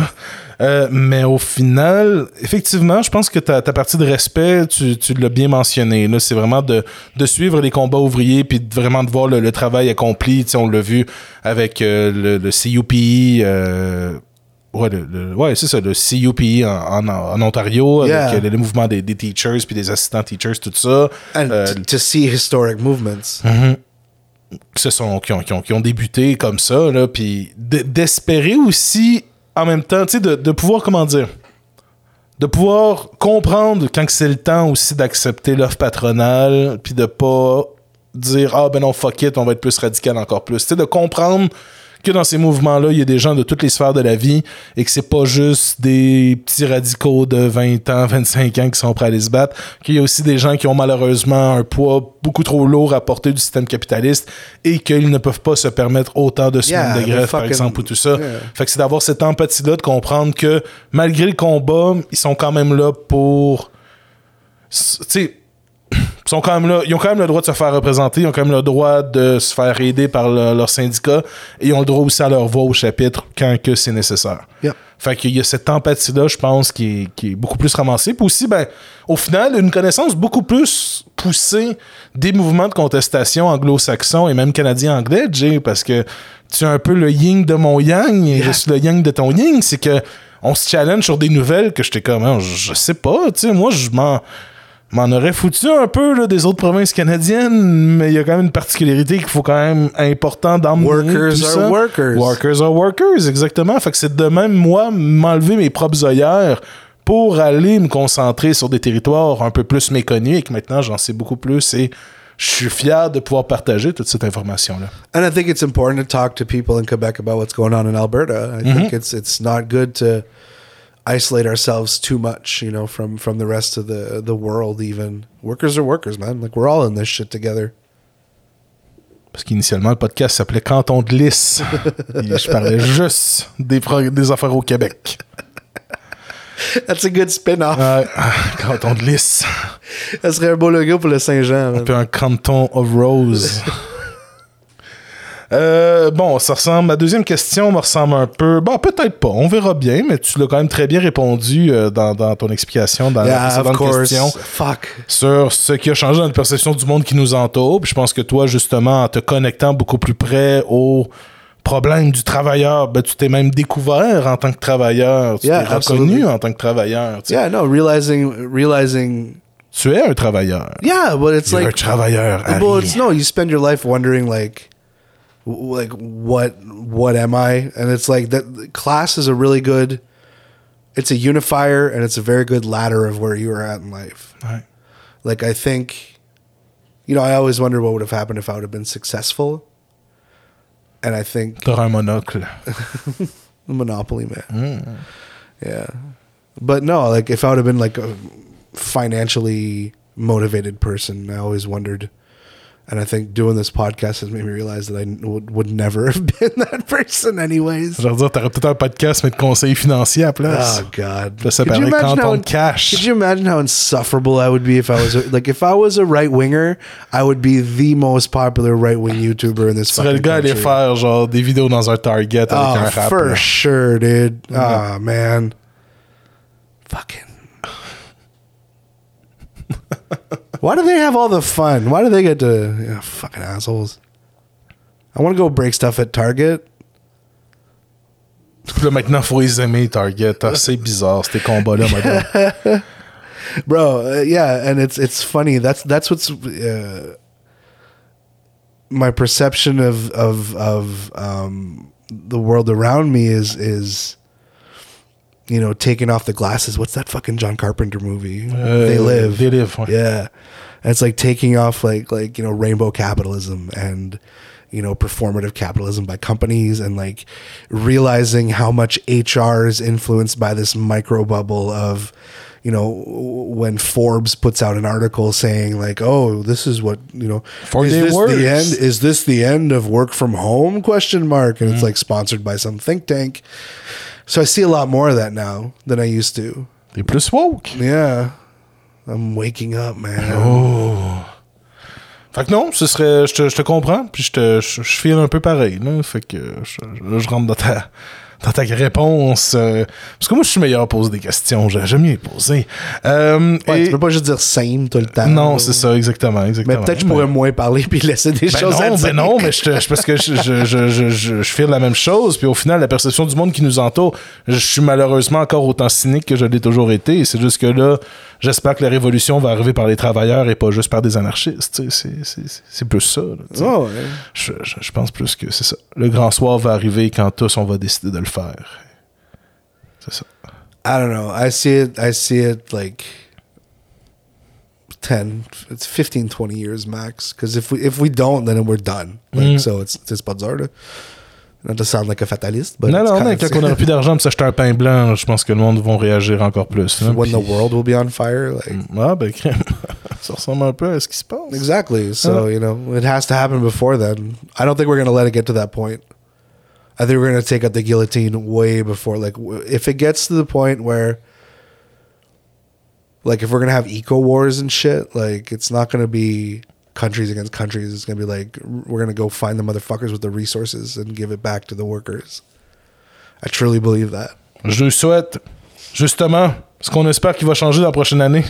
Euh, mais au final, effectivement, je pense que ta, ta partie de respect, tu, tu l'as bien mentionné. Là, c'est vraiment de, de suivre les combats ouvriers puis de vraiment de voir le, le travail accompli. Tu sais, on l'a vu avec euh, le, le CUPI. Ouais, le- le- ouais, c'est ça, le CUPI en, en, en Ontario, Yeah. avec euh, le mouvement des, des teachers puis des assistants teachers, tout ça. And Euh, to, see historic movements. qui se sont qui ont, qui ont, qui ont débuté comme ça là puis d'espérer aussi en même temps tu sais de, de pouvoir comment dire de pouvoir comprendre quand c'est le temps aussi d'accepter l'offre patronale puis de pas dire ah ben non fuck it on va être plus radical encore plus tu sais de comprendre que dans ces mouvements-là, il y a des gens de toutes les sphères de la vie et que c'est pas juste des petits radicaux de 20 ans, 25 ans qui sont prêts à aller se battre, qu'il y a aussi des gens qui ont malheureusement un poids beaucoup trop lourd à porter du système capitaliste et qu'ils ne peuvent pas se permettre autant de semaines Yeah, de grève, par exemple, ou tout ça. yeah. Fait que c'est d'avoir cette empathie-là, de comprendre que malgré le combat, ils sont quand même là pour... Tu sais, sont quand même là, ils ont quand même le droit de se faire représenter, ils ont quand même le droit de se faire aider par le- leur syndicat et ils ont le droit aussi à leur voix au chapitre quand que c'est nécessaire. Fait qu'il y a cette empathie-là, je pense, qui est, qui est beaucoup plus ramassée. Puis aussi, ben, au final, une connaissance beaucoup plus poussée des mouvements de contestation anglo-saxons et même canadiens-anglais, Jay, parce que tu es un peu le yin de mon yang et je suis le yang de ton yin. C'est que on se challenge sur des nouvelles que j'étais comme, je, je sais pas, tu sais, moi, je m'en m'en aurais foutu un peu là, des autres provinces canadiennes, mais il y a quand même une particularité qu'il faut quand même important d'emmener. Workers tout are ça. workers. Workers are workers, exactement. Fait que c'est de même, moi, m'enlever mes propres œillères pour aller me concentrer sur des territoires un peu plus méconnus et que maintenant j'en sais beaucoup plus et je suis fier de pouvoir partager toute cette information-là. And I think it's important to talk to people in Quebec about what's going on in Alberta. I think it's it's not good to isolate ourselves too much, you know, from from the rest of the the world. Even workers are workers, man. Like we're all in this shit together. Parce qu'initialement, le podcast s'appelait Canton de Lys. et je parlais juste des, des affaires au Québec. That's a good spin-off. Ah, canton de Lys. Ça serait un beau logo pour le Saint-Jean. peu un canton of Rose. Euh, bon, ça ressemble. Ma deuxième question me ressemble un peu. Bon, peut-être pas. On verra bien, mais tu l'as quand même très bien répondu euh, dans, dans ton explication, dans la Yeah, of précédente question, Fuck. sur ce qui a changé dans la perception du monde qui nous entoure. Puis je pense que toi, justement, en te connectant beaucoup plus près aux problème du travailleur, ben, tu t'es même découvert en tant que travailleur. Tu Yeah, t'es reconnu en tant que travailleur. tu sais. Yeah, no, realizing realizing Tu es un travailleur. Yeah, but it's You're a like travailleur. well, Harry. it's no. You spend your life wondering like, like what what am I? And it's like that. Class is a really good. It's a unifier, and it's a very good ladder of where you are at in life. Ouais. Like I think, you know, I always wonder what would have happened if I would have been successful. And I think un monocle. Monopoly man. Mm. Yeah. But no, like if I would have been like a financially motivated person, I always wondered. And I think doing this podcast has made me realize that I would, would never have been that person anyways. Je veux dire, t'aurais peut-être un podcast, mais de conseils financiers à la place. Oh God! Là, ça Could you imagine how- cash. Could you imagine how insufferable I would be if I was a, like if I was a right winger? I would be the most popular right wing YouTuber in this Tu serais le fucking gars aller country. faire genre des vidéos dans un Target avec Oh, un rap. for là. sure, dude. Ah, man. Fucking. Why do they have all the fun? Why do they get to yeah, fucking assholes? I want to go break stuff at Target. Puis là, maintenant, faut les aimer, Target. Ah, c'est bizarre, ces combats-là, bro uh, yeah and it's it's funny that's that's what's uh, my perception of of of um the world around me is is you know taking off the glasses. What's that fucking john carpenter movie? They uh, live. They Live, yeah. And it's like taking off like like you know rainbow capitalism and you know performative capitalism by companies and like realizing how much hr is influenced by this micro bubble of you know when forbes puts out an article saying like oh this is what you know Four is this works. the end is this the end of work from home question mark? And it's mm. like sponsored by some think tank so i see a lot more of that now than i used to T'es plus woke. yeah i'm waking up man Oh. Fait que non, ce serait. Je te, je te comprends, puis je te je, je file un peu pareil. Là, fait que je, je- je rentre dans ta, dans ta réponse. euh, parce que moi, je suis meilleur à poser des questions. J'ai- J'aime mieux les poser. Euh, Ouais, et- tu peux pas juste dire same tout le temps. non, c'est ça, exactement. exactement. Mais peut-être je pourrais moins parler puis laisser des Ben choses à non, dire. ben non, mais je, te- je- parce que je, je, je, je, je, je file la même chose, puis au final, la perception du monde qui nous entoure, je suis malheureusement encore autant cynique que je l'ai toujours été. C'est juste que là, j'espère que la révolution va arriver par les travailleurs et pas juste par des anarchistes. C'est- plus ça. là. Oh, ouais. je, je- je pense plus que c'est ça. Le grand soir va arriver quand tous on va décider de le faire. C'est ça. I don't know. I see it. I see it like 10, it's 15, 20 years max. Because if we if we don't, then we're done. Like, Mm. So it's it's pas dur. Not to sound like a fatalist, but non, it's non, mais quand on aura plus d'argent pour s'acheter un pain blanc, je pense que le monde va réagir encore plus. là. when the world will be on fire, like Ah, ben, crème. ça ressemble un peu à ce qui se passe. exactly. So you know, it has to happen before then. I don't think we're gonna let it get to that point. I think we're gonna take out the guillotine way before. Like, if it gets to the point where, like, if we're gonna have eco wars and shit, like, it's not gonna be countries against countries. It's gonna be like we're gonna go find the motherfuckers with the resources and give it back to the workers. I truly believe that. Je souhaite, justement, ce qu'on espère qu'il va changer la prochaine année.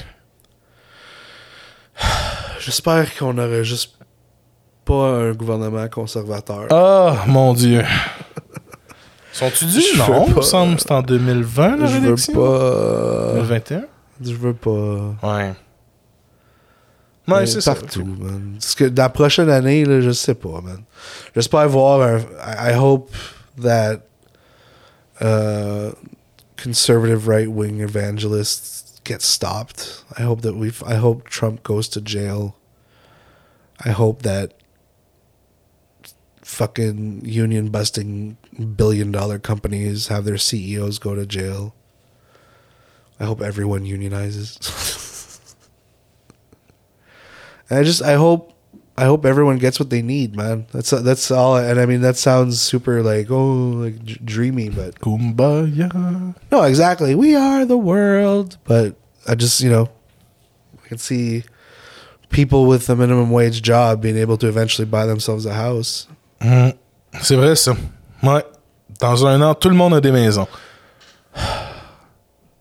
J'espère qu'on aurait juste pas un gouvernement conservateur. Ah, mon Dieu. Sont-tu dits? Je Non, il me semble que c'est en 2020, la je veux pas. 2021? Je veux pas. Ouais. Ouais, c'est ça. partout, man. Parce que dans la prochaine année, là, je sais pas, man. J'espère voir un. I, hope that uh, conservative right wing evangelists get stopped. I hope that we. I hope Trump goes to jail. I hope that fucking union busting billion dollar companies have their CEOs go to jail. I hope everyone unionizes. And I just I hope I hope everyone gets what they need, man. That's that's all. And I mean that sounds super like oh like d- dreamy, but Kumbaya. no, exactly. We are the world, but I just you know I can see people with a minimum wage job being able to eventually buy themselves a house. Hum, C'est vrai, ça. Ouais. Dans un an, tout le monde a des maisons.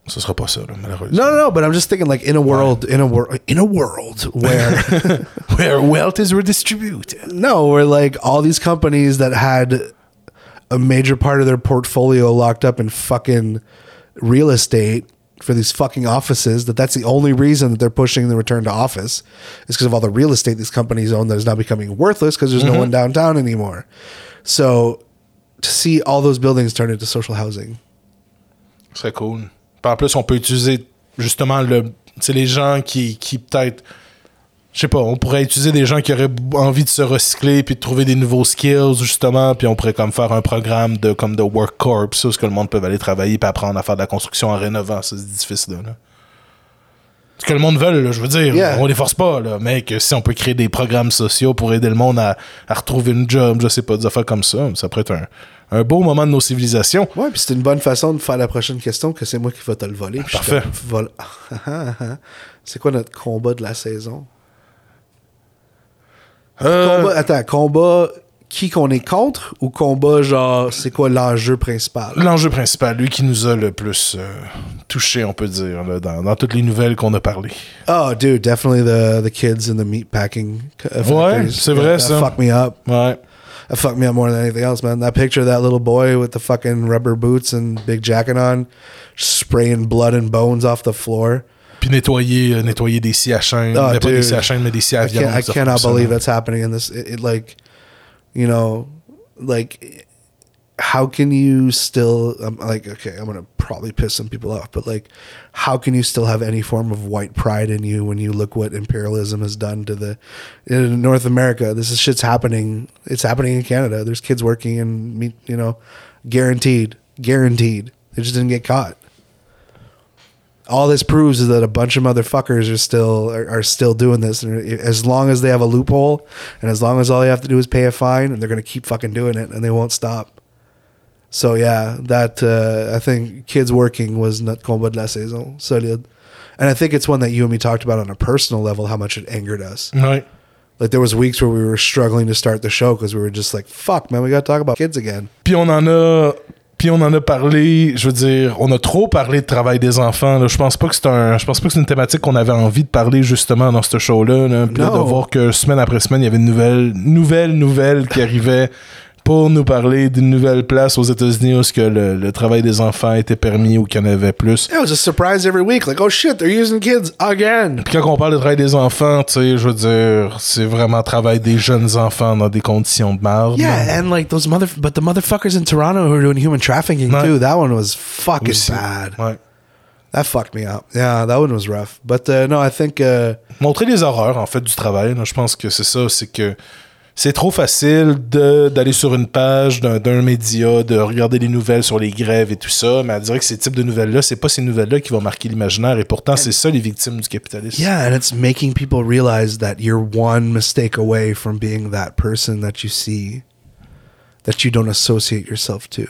Ce sera pas ça, là, malheureusement. No, no, no. But I'm just thinking like in a world, in a world, in a world where Where wealth is redistributed. no, where like all these companies that had a major part of their portfolio locked up in fucking real estate for these fucking offices that that's the only reason that they're pushing the return to office is because of all the real estate these companies own that is now becoming worthless because there's no mm-hmm. one downtown anymore so to see all those buildings turn into social housing it's C'est cool. En plus, on peut utiliser justement le. Les gens qui, qui peut-être. Je sais pas, on pourrait utiliser des gens qui auraient envie de se recycler puis de trouver des nouveaux skills, justement, puis on pourrait comme faire un programme de comme de work corps, où ce que le monde peut aller travailler puis apprendre à faire de la construction en rénovant ces édifices-là. là. Ce que le monde veut, là, je veux dire, Yeah. on les force pas, là, que si on peut créer des programmes sociaux pour aider le monde à, à retrouver une job, je sais pas, des affaires comme ça, ça pourrait être un, un beau moment de nos civilisations. Ouais, puis c'est une bonne façon de faire la prochaine question que c'est moi qui vais te le voler. Parfait. vole- c'est quoi notre combat de la saison? Euh, Combat, attends, combat qui qu'on est contre ou combat genre c'est quoi l'enjeu principal? L'enjeu principal, lui qui nous a le plus euh, touché, on peut dire, là, dans, dans toutes les nouvelles qu'on a parlé. Oh, dude, definitely the, the kids in the meatpacking Ouais, c'est vrai, that ça. fucked me up. Ouais. That fucked me up more than anything else, man. That picture of that little boy with the fucking rubber boots and big jacket on, spraying blood and bones off the floor. Puis nettoyer, euh, nettoyer des scies à chaîne. Oh, mais pas des scies à chaîne, mais des scies à I, viande. can't, I des affaires cannot believe that's happening in this. It, it, like, you know, like, how can you still? I'm like, okay, I'm gonna probably piss some people off, but like, how can you still have any form of white pride in you when you look what imperialism has done to the in North America? This is shit's happening. It's happening in Canada. There's kids working in meat, you know, guaranteed, guaranteed. They just didn't get caught all this proves is that a bunch of motherfuckers are still are, are still doing this and as long as they have a loophole and as long as all they have to do is pay a fine and they're going to keep fucking doing it and they won't stop so yeah that uh, i think kids working was not combat de la saison solid and i think it's one that you and me talked about on a personal level how much it angered us Ouais. like there was weeks where we were struggling to start the show because we were just like fuck man we got to talk about kids again Puis on en a. Puis on en a parlé, je veux dire, on a trop parlé de travail des enfants. Là. Je pense pas que c'est un, je pense pas que c'est une thématique qu'on avait envie de parler justement dans ce show-là. Là. Puis là, de voir que semaine après semaine, il y avait une nouvelle, nouvelle, nouvelle qui arrivait pour nous parler d'une nouvelle place aux États-Unis où que le, le travail des enfants était permis ou qu'il y en avait plus. it was a surprise every week like oh shit they're using kids again Puis quand on parle de travail des enfants, tu sais, je veux dire, c'est vraiment travail des jeunes enfants dans des conditions de merde. Yeah, and like those mother, but the motherfuckers in Toronto who are doing human trafficking Ouais. too. That one was fucking Aussi. bad. Ouais. That fucked me up. Yeah, that one was rough. But uh, no, I think uh, Montrer les horreurs, en fait, du travail. là. Je pense que c'est ça, c'est que c'est trop facile de- d'aller sur une page d'un média, de regarder les nouvelles sur les grèves et tout ça, mais à dire que ces types de nouvelles-là, c'est pas ces nouvelles-là qui vont marquer l'imaginaire, et pourtant, c'est ça les victimes du capitalisme. yeah, and it's making people realize that you're one mistake away from being that person that you see, that you don't associate yourself to.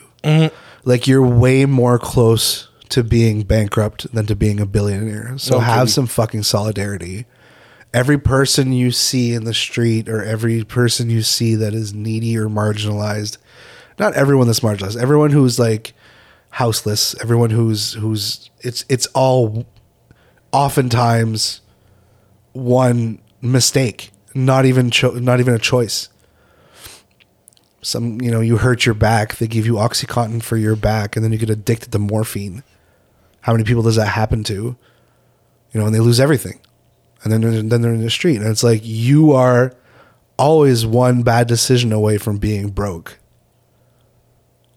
Like you're way more close to being bankrupt than to being a billionaire. So Okay. have some fucking solidarity. Every person you see in the street or every person you see that is needy or marginalized, not everyone that's marginalized, everyone who's like houseless, everyone who's who's it's it's all oftentimes one mistake, not even cho- not even a choice. Some you know you hurt your back, they give you oxycontin for your back, and then you get addicted to morphine. How many people does that happen to? You know, and they lose everything, and then they're, then they're in the street, and it's like you are always one bad decision away from being broke.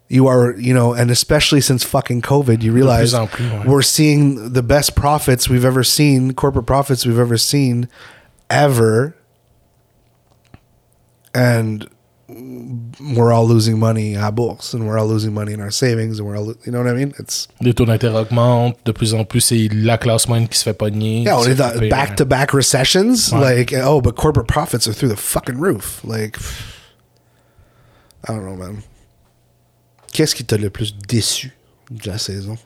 You are, you know, and especially since fucking COVID, you realize en plus, ouais. we're seeing the best profits we've ever seen, corporate profits we've ever seen, ever, and we're all losing money à bourse, and we're all losing money in our savings, and we're all, you know what I mean? It's Les taux d'intérêt augmentent, de plus en plus, c'est la classe moyenne qui se fait pogner. yeah, on est dans back to back recessions, Ouais. like oh, but corporate profits are through the fucking roof. Like, I don't know, man. Qu'est-ce qui t'a le plus déçu de la saison?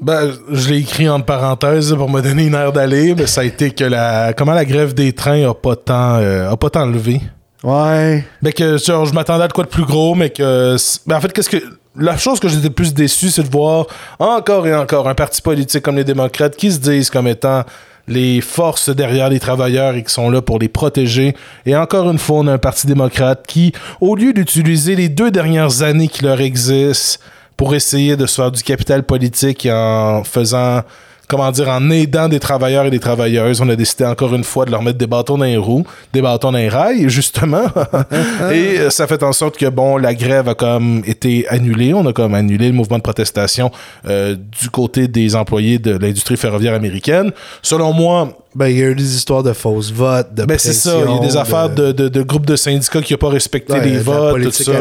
Ben, je l'ai écrit entre parenthèses là, pour me donner une heure d'aller, mais ça a été que la comment la grève des trains a pas tant euh, a pas tant levé. Ouais. Ben que genre, je m'attendais à de quoi de plus gros, mais que ben, en fait qu'est-ce que la chose que j'étais le plus déçu, c'est de voir encore et encore un parti politique comme les démocrates qui se disent comme étant les forces derrière les travailleurs et qui sont là pour les protéger. Et encore une fois, on a un parti démocrate qui, au lieu d'utiliser les deux dernières années qui leur existent pour essayer de se faire du capital politique en faisant comment dire, en aidant des travailleurs et des travailleuses, on a décidé encore une fois de leur mettre des bâtons dans les roues, des bâtons dans les rails, justement. et euh, ça fait en sorte que, bon, la grève a comme été annulée. On a comme annulé le mouvement de protestation euh, du côté des employés de l'industrie ferroviaire américaine. Selon moi, Ben, il y a eu des histoires de fausses votes, de ben c'est ça, il y a des affaires de, de, de groupes de syndicats qui n'ont pas respecté Ouais, les votes, tout ça.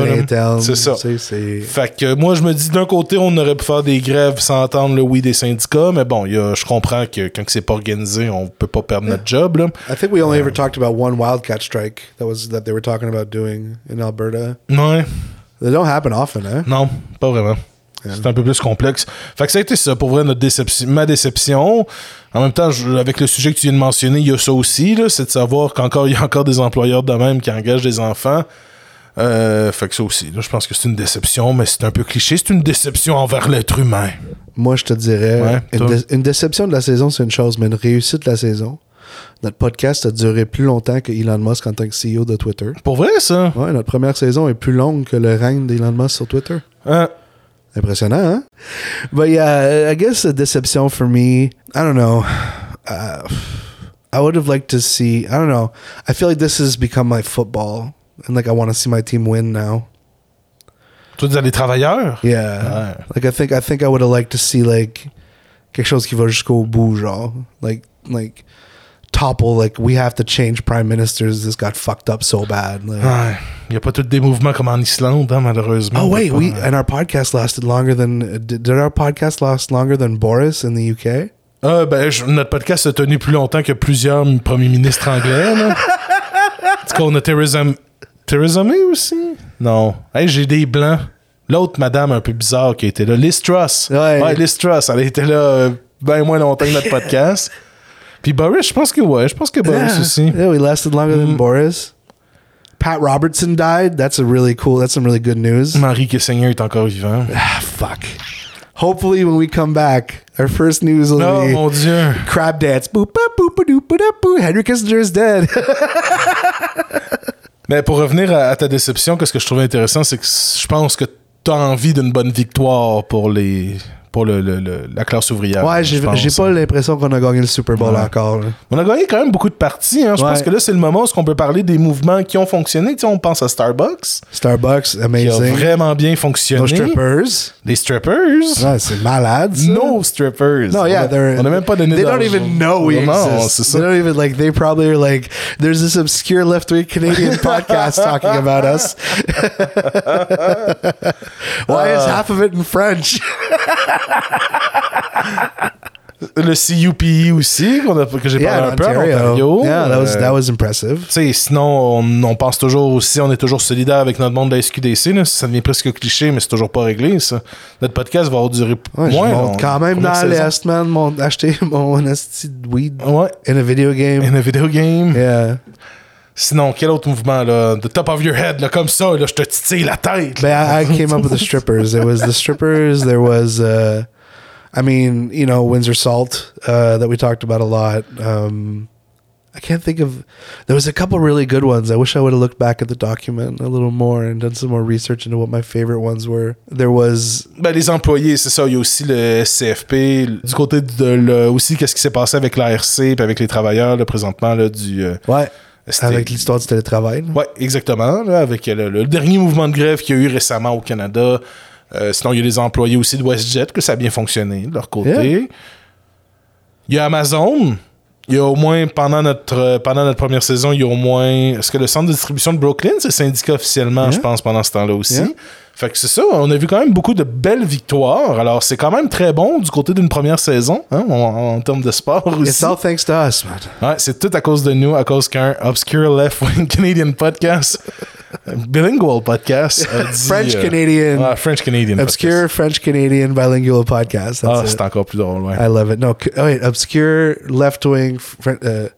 C'est ça. Fait que moi, je me dis, d'un côté, on aurait pu faire des grèves sans entendre le oui des syndicats, mais bon, y a- je comprends que quand c'est pas organisé, on peut pas perdre notre job. Là. I think we only ever talked about one wildcat strike that was that they were talking about doing in Alberta. Ouais, They don't happen often, hein? non, pas vraiment. C'est un peu plus complexe. Fait que ça a été ça, pour vrai, notre déception, ma déception. En même temps, je- avec le sujet que tu viens de mentionner, il y a ça aussi, c'est de savoir qu'encore il y a encore des employeurs de même qui engagent des enfants. Euh, fait que ça aussi, là, je pense que c'est une déception, mais c'est un peu cliché. C'est une déception envers l'être humain. Moi, je te dirais, Ouais, une, toi? dé- une déception de la saison, c'est une chose, mais une réussite de la saison. Notre podcast a duré plus longtemps que Elon Musk en tant que CEO de Twitter. Pour vrai, ça? Ouais, notre première saison est plus longue que le règne d'Elon Musk sur Twitter. Hein? Impressionnant, hein? But yeah, I guess a deception for me, I don't know. Uh, I would have liked to see, I don't know. I feel like this has become my football. And like I want to see my team win now. Tu veux les travailleurs? Yeah. Ouais. Like I think I think I would have liked to see like quelque chose qui va jusqu'au bout, genre. Like like topple like we have to change prime ministers. This got fucked up so bad. Like, Ouais. Il n'y a pas tous des mouvements comme en Islande, hein, malheureusement. Oh wait, we and our podcast lasted longer than did, our podcast last longer than Boris in the UK? Ah, ben, je- notre podcast a tenu plus longtemps que plusieurs premiers ministres anglais. Là. en tout on a Theresa, Theresa May aussi? Non. Hey, j'ai des blancs. L'autre madame un peu bizarre qui était là, Liz Truss. Ouais. Liz Truss, elle était là euh, bien moins longtemps que notre podcast. Puis Boris, je pense que ouais, je pense que Boris aussi. Yeah, we lasted longer Mm. than Boris. Pat Robertson died. That's a really cool. That's some really good news. Marie Kessinger est encore vivant. Ah, fuck. Hopefully, when we come back, our first news will Oh be mon dieu. crab dance. Boop, boop, boop, boop, boop, boop, boop. Henry Kissinger is dead. Mais pour revenir à, à ta déception, que ce que je trouvais intéressant, c'est que je pense que tu as envie d'une bonne victoire pour les pour le, le- le- la classe ouvrière. ouais, j'ai pas l'impression qu'on a gagné le Super Bowl Ouais. encore. là. On a gagné quand même beaucoup de parties. Hein. Je Ouais. pense que là, c'est le moment où on peut parler des mouvements qui ont fonctionné. Tu sais, on pense à Starbucks, Starbucks, qui a amazing. vraiment bien fonctionné. No strippers. Les strippers. Ouais, c'est malade. ça. No strippers. No, yeah, on a, they're. on a même pas donné They don't even know we Non, exist. They don't even like. They probably are like. There's this obscure left-wing Canadian podcast talking about us. Why is half of it in French? Le CUPE aussi, qu'on a- que j'ai yeah, parlé un peu Ontario. Ontario. Yeah, that was that was impressive. Sinon, on, on pense toujours aussi, on est toujours solidaire avec notre monde de la SQDC. Là. Ça devient presque cliché, mais c'est toujours pas réglé, ça. Notre podcast va durer Ouais, je moins. monte là, quand même dans l'Est, man. Mon, acheter mon esti de weed Ouais. in a video game. In a video game. Yeah. Sinon, quel autre mouvement, là? The top of your head, là, comme ça, là, je te titille la tête. But là. I, I came up with the strippers. There was the strippers. There was, uh, I mean, you know, Windsor Salt uh, that we talked about a lot. Um, I can't think of. There was a couple really good ones. I wish I would have looked back at the document a little more and done some more research into what my favorite ones were. There was, Ben, les employés, c'est ça. Il y a aussi le SCFP. Du côté de le, aussi, qu'est-ce qui s'est passé avec l'ARC puis avec les travailleurs, là, présentement, là, du. euh, ouais, avec l'histoire du télétravail. Ouais, exactement. là, avec le, le dernier mouvement de grève qu'il y a eu récemment au Canada. Euh, sinon, il y a les employés aussi de WestJet, que ça a bien fonctionné de leur côté. Yeah. Il y a Amazon. Il y a au moins, pendant notre, euh, pendant notre première saison, il y a au moins. Est-ce que le centre de distribution de Brooklyn, c'est syndicat officiellement, Yeah. je pense, pendant ce temps-là aussi? Yeah. Fait que c'est ça, on a vu quand même beaucoup de belles victoires. Alors, c'est quand même très bon du côté d'une première saison, hein, en, en termes de sport aussi. It's all thanks to us, man. Ouais, c'est tout à cause de nous, à cause qu'un obscure left-wing Canadian podcast, bilingual podcast, a dit, French euh, Canadian, ouais, French Canadian obscure French Canadian bilingual podcast. Ah, c'est encore plus drôle, ouais. I love it. No, oh wait, obscure left wing, fr- uh,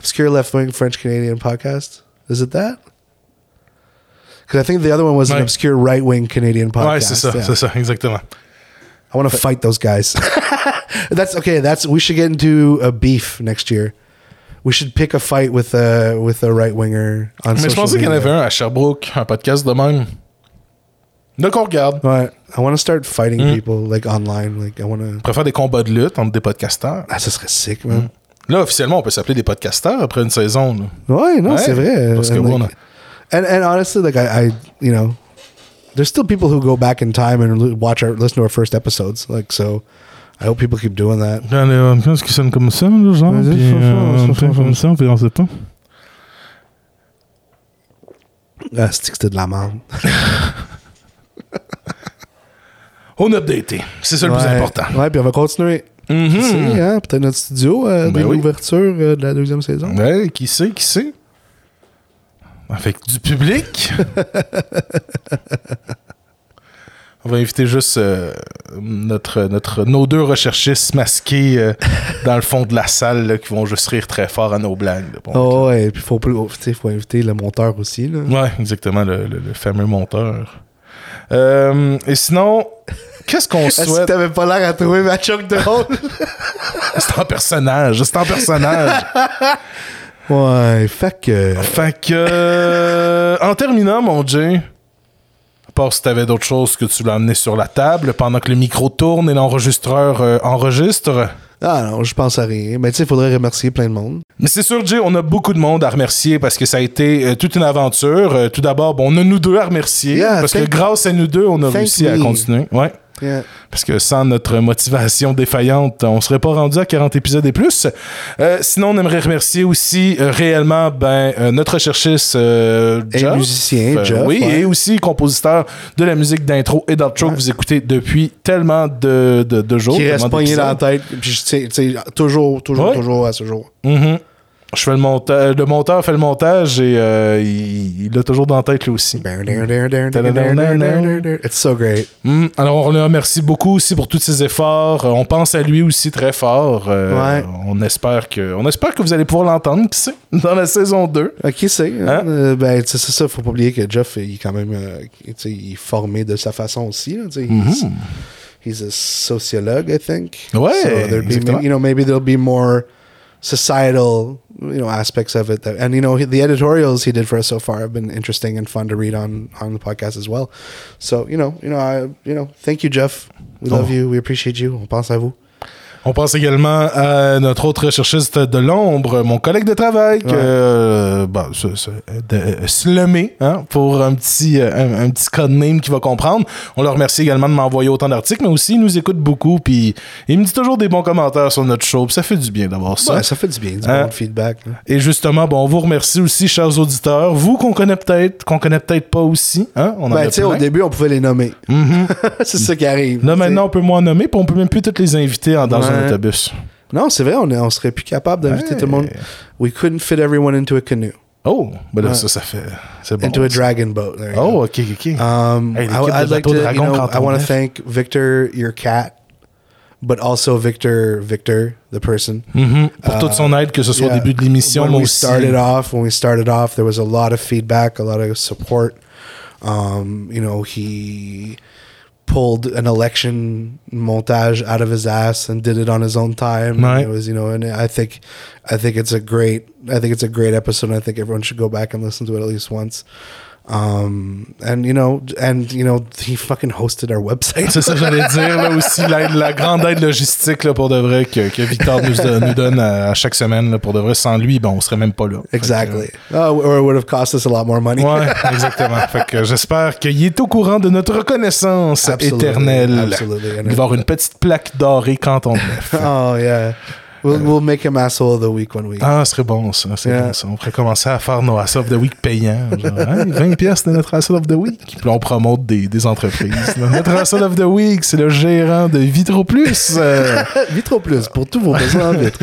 obscure left wing French Canadian podcast? Is it that? Because I think the other one was an Ouais. obscure right wing Canadian podcast. ouais, c'est ça, yeah. c'est ça, exactement. I want to fight those guys. That's okay. That's we should get into a beef next year. We should pick a fight with a with a right winger on Mais je social pensais qu'il y en media. avait un à Sherbrooke, un podcast de même. De qu'on regarde. Ouais. I want to start fighting Mm. people like online. Like I want to. On pourrait faire des combats de lutte entre des podcasteurs. Ah, ça serait sick, man. Là, officiellement, on peut s'appeler des podcasteurs après une saison. là. Ouais, non, Ouais, c'est vrai. parce que And, bon, like- and and honestly, like I, I, you know, there's still people who go back in time and watch our listen to our first episodes. Like so, I hope people keep doing that. Allez, euh, qui comme ça, genre? Vas-y, Puis, euh, on fait comme ça, puis on sait pas. Ah, c'est que c'était de la merde. On a updaté. C'est ça le plus Ouais. important. Ouais, puis on va continuer. Mhm. Qui sait, hein? Peut-être notre studio, euh, Ben dès oui. l'ouverture euh, de la deuxième saison. Ouais, qui sait, qui sait? Avec du public? On va inviter juste euh, notre, notre, nos deux recherchistes masqués euh, dans le fond de la salle là, qui vont juste rire très fort à nos blagues. là. Bon, Oh, ouais, puis faut, faut inviter le monteur aussi. Là. Ouais, exactement, le, le- le fameux monteur. Euh, et sinon, qu'est-ce qu'on Est-ce que souhaite? t'avais pas l'air à trouver ma choc drôle? C'est en personnage, c'est en personnage. Ouais, fait que. Fait que, euh, en terminant, mon Jay, à part si t'avais d'autres choses que tu l'as amené sur la table pendant que le micro tourne et l'enregistreur euh, enregistre. Ah non, je pense à rien. Mais tu sais, il faudrait remercier plein de monde. Mais c'est sûr, Jay, on a beaucoup de monde à remercier parce que ça a été euh, toute une aventure. Euh, tout d'abord, bon, on a nous deux à remercier Yeah, parce que grâce à nous deux, on a réussi à continuer. Ouais. Yeah. Parce que sans notre motivation défaillante, on serait pas rendu à 40 épisodes et plus. Euh, sinon, on aimerait remercier aussi euh, réellement ben, euh, notre recherchiste Et musicien, Jeff, Oui, ouais. et aussi compositeur de la musique d'intro et d'outro que vous écoutez depuis tellement de, de, de jours. Qui reste pogné dans la tête. Puis, toujours, toujours, Ouais. toujours à ce jour. Mhm. Je fais le montage. Le monteur fait le montage et euh, il, l'a toujours dans la tête lui aussi. It's so great. Alors, on le remercie beaucoup aussi pour tous ses efforts. On pense à lui aussi très fort. On, espère que, on espère que vous allez pouvoir l'entendre, qui sait, dans la saison 2. Euh, qui sait? hein? Euh, ben, c'est ça, faut pas oublier que Jeff, il est quand même il formé de sa façon aussi. Là, he's, a sociologue, I think. Ouais, So be, you know, maybe there'll be more societal, you know, aspects of it. That, and, you know, the editorials he did for us so far have been interesting and fun to read on, on the podcast as well. So, you know, you know, I, you know, thank you, Jeff. We love Oh. you. We appreciate you. On pense à vous. On pense également à notre autre recherchiste de l'ombre, mon collègue de travail, que, Ouais. euh, bah, de euh, Slumé, hein, pour un petit, euh, un, un petit code name qui va comprendre. On le remercie également de m'envoyer autant d'articles, mais aussi il nous écoute beaucoup, puis il me dit toujours des bons commentaires sur notre show, puis ça fait du bien d'avoir ça. Ouais, ça fait du bien, du Hein? bon feedback. là. Et justement, bon, on vous remercie aussi, chers auditeurs, vous qu'on connaît peut-être, qu'on connaît peut-être pas aussi, hein, on en Ben, a tu sais, au début, on pouvait les nommer. Mhm. c'est ça qui arrive. Là, maintenant, on peut moins nommer, puis on peut même plus tous les inviter dans un Ouais. autobus. Non, c'est vrai, on, on serait plus capable d'inviter Ouais. tout le monde. We couldn't fit everyone into a canoe, Oh, ben là, ça, ça fait... C'est bon. into a dragon boat. There you go. Oh, ok, ok, ok. Um, Hey, I, I'd like to, you know, I want to thank Victor, your cat, but also Victor, Victor, the person. Mhm. Pour toute son aide, que ce soit Yeah. au début de l'émission, mais we aussi... started off, when we started off, there was a lot of feedback, a lot of support. Um, you know, he pulled an election montage out of his ass and did it on his own time. Right. It was, you know, and I think, I think it's a great, I think it's a great episode. And I think everyone should go back and listen to it at least once. Um, and you know, and you know, he fucking hosted our website. C'est ça que j'allais dire, là aussi, la grande aide logistique, là, pour de vrai, que, que Victor nous, donne- nous donne à, à chaque semaine, là, pour de vrai. Sans lui, ben, on serait même pas là. Fait que, Exactly. Oh, or it would have cost us a lot more money. Ouais, exactement. fait que j'espère qu'il est au courant de notre reconnaissance Absolutely, éternelle. absolutely. Il va avoir une petite plaque dorée quand on le lève. Oh yeah. We'll, we'll make him asshole of the week one week. Ah, ce serait bon, ça. C'est Yeah. bon, ça. On pourrait commencer à faire nos Ass of the Week payants. Genre, Hey, 20 pièces de notre Ass of the Week. Puis on promote des, des entreprises. Notre Ass of the Week, c'est le gérant de Vitro Plus. euh, Vitro Plus pour tous vos besoins en vitre.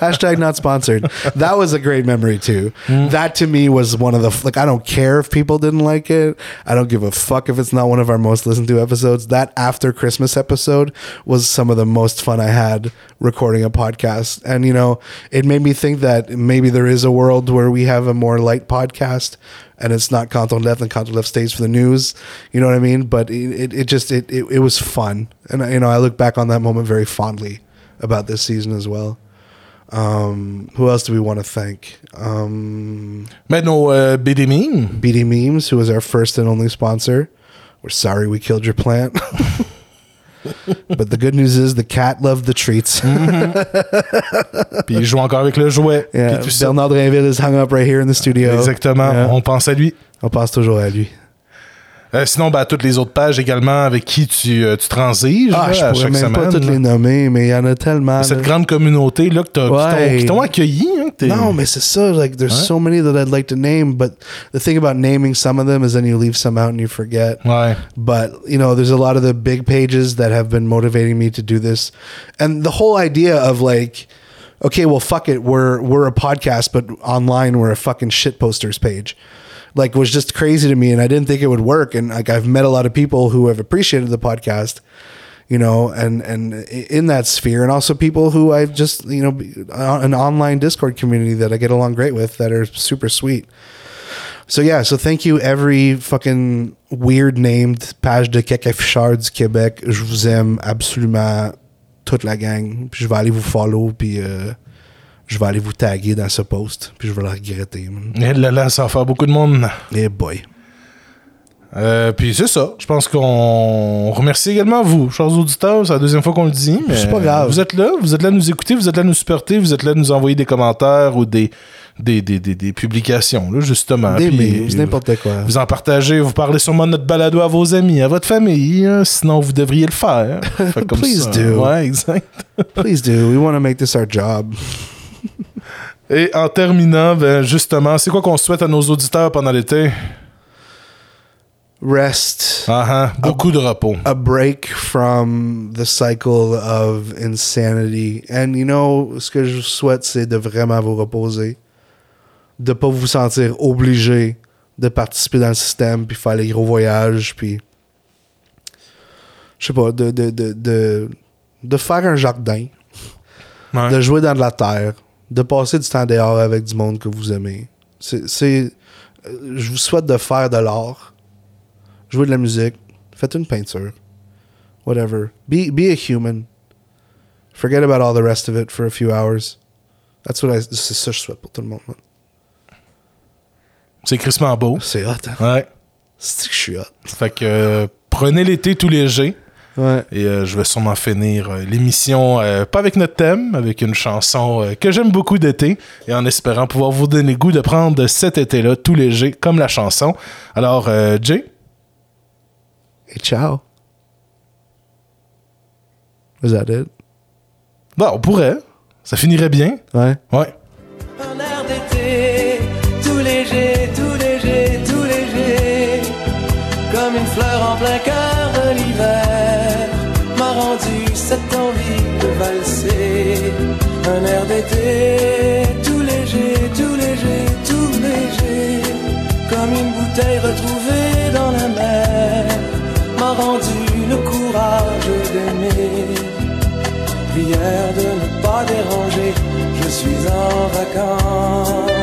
Hashtag not sponsored. That was a great memory too. That to me was one of the like. I don't care if people didn't like it. I don't give a fuck if it's not one of our most listened to episodes. That after Christmas episode was some of the most fun I had recording a podcast. And you know, it made me think that maybe there is a world where we have a more light podcast. And it's not Canton Left and Canton Left stays for the news. You know what I mean? But it, it, it just, it, it, it was fun. And, you know, I look back on that moment very fondly. about this season as well. Um, who else do we want to thank? Um, Mais nos euh, BD memes. BD Memes, who was our first and only sponsor. We're sorry we killed your plant. but the good news is the cat loved the treats. Puis il joue encore avec le jouet. Yeah, puis. Bernard Drainville is hung up right here in the studio. Exactement. Yeah. On pense à lui. On passe toujours à lui. Euh, sinon, ben, toutes les autres pages également avec qui tu, euh, tu transiges Ah, là, je pourrais même pas semaine. toutes là. les nommer, mais il y en a tellement. Cette là. grande communauté là, que Ouais. qui t'ont accueilli. Hein, que t'es- No, mais c'est ça. Like, there's Ouais. so many that I'd like to name, but the thing about naming some of them is then you leave some out and you forget. Ouais. But you know, there's a lot of the big pages that have been motivating me to do this, and the whole idea of like, okay, well, fuck it, we're we're a podcast, but online we're a fucking shit posters page. Like was just crazy to me, and I didn't think it would work. And like I've met a lot of people who have appreciated the podcast, you know, and and in that sphere, and also people who I've just you know an online Discord community that I get along great with that are super sweet. So yeah, so thank you every fucking weird named page de Caca Fichard du Québec. Je vous aime absolument toute la gang. Puis je vais aller vous follow puis euh, je vais aller vous taguer dans ce post puis je vais le regretter. man. Eh là là, ça va faire beaucoup de monde. Eh boy. Euh, puis c'est ça. Je pense qu'on remercie également vous, chers auditeurs. C'est la deuxième fois qu'on le dit. mais C'est pas grave. Vous êtes là, vous êtes là à nous écouter, vous êtes là à nous supporter, vous êtes là à nous envoyer des commentaires ou des, des, des, des, des publications, là, justement. Des memes, n'importe quoi. Vous en partagez, vous parlez sûrement de notre balado à vos amis, à votre famille. hein, sinon, vous devriez le faire. Please ça. do. Ouais, exact. Please do. We want to make this our job. Et en terminant, ben, justement, c'est quoi qu'on souhaite à nos auditeurs pendant l'été? Rest. Ah, ah, beaucoup de repos. a break from the cycle of insanity. And you know, ce que je vous souhaite, c'est de vraiment vous reposer. De pas vous sentir obligé de participer dans le système, puis faire les gros voyages, puis. Je sais pas, de, de, de, de, de faire un jardin, Ouais. de jouer dans de la terre, de passer du temps dehors avec du monde que vous aimez. C'est. euh, Je vous souhaite de faire de l'art, jouer de la musique, faites une peinture, whatever. Be be a human. Forget about all the rest of it for a few hours. That's what I. C'est ça que je souhaite pour tout le monde. C'est crissement beau. C'est hot. Hein? Ouais. C'est que je suis hot. Fait que euh, prenez l'été tout léger. Ouais. Et euh, je vais sûrement finir euh, l'émission, euh, pas avec notre thème, avec une chanson euh, que j'aime beaucoup d'été, et en espérant pouvoir vous donner le goût de prendre cet été-là tout léger, comme la chanson. Alors, euh, Jay, Et ciao. Was that it? bon, on pourrait. Ça finirait bien. Ouais. Ouais. De ne pas déranger, je suis en vacances.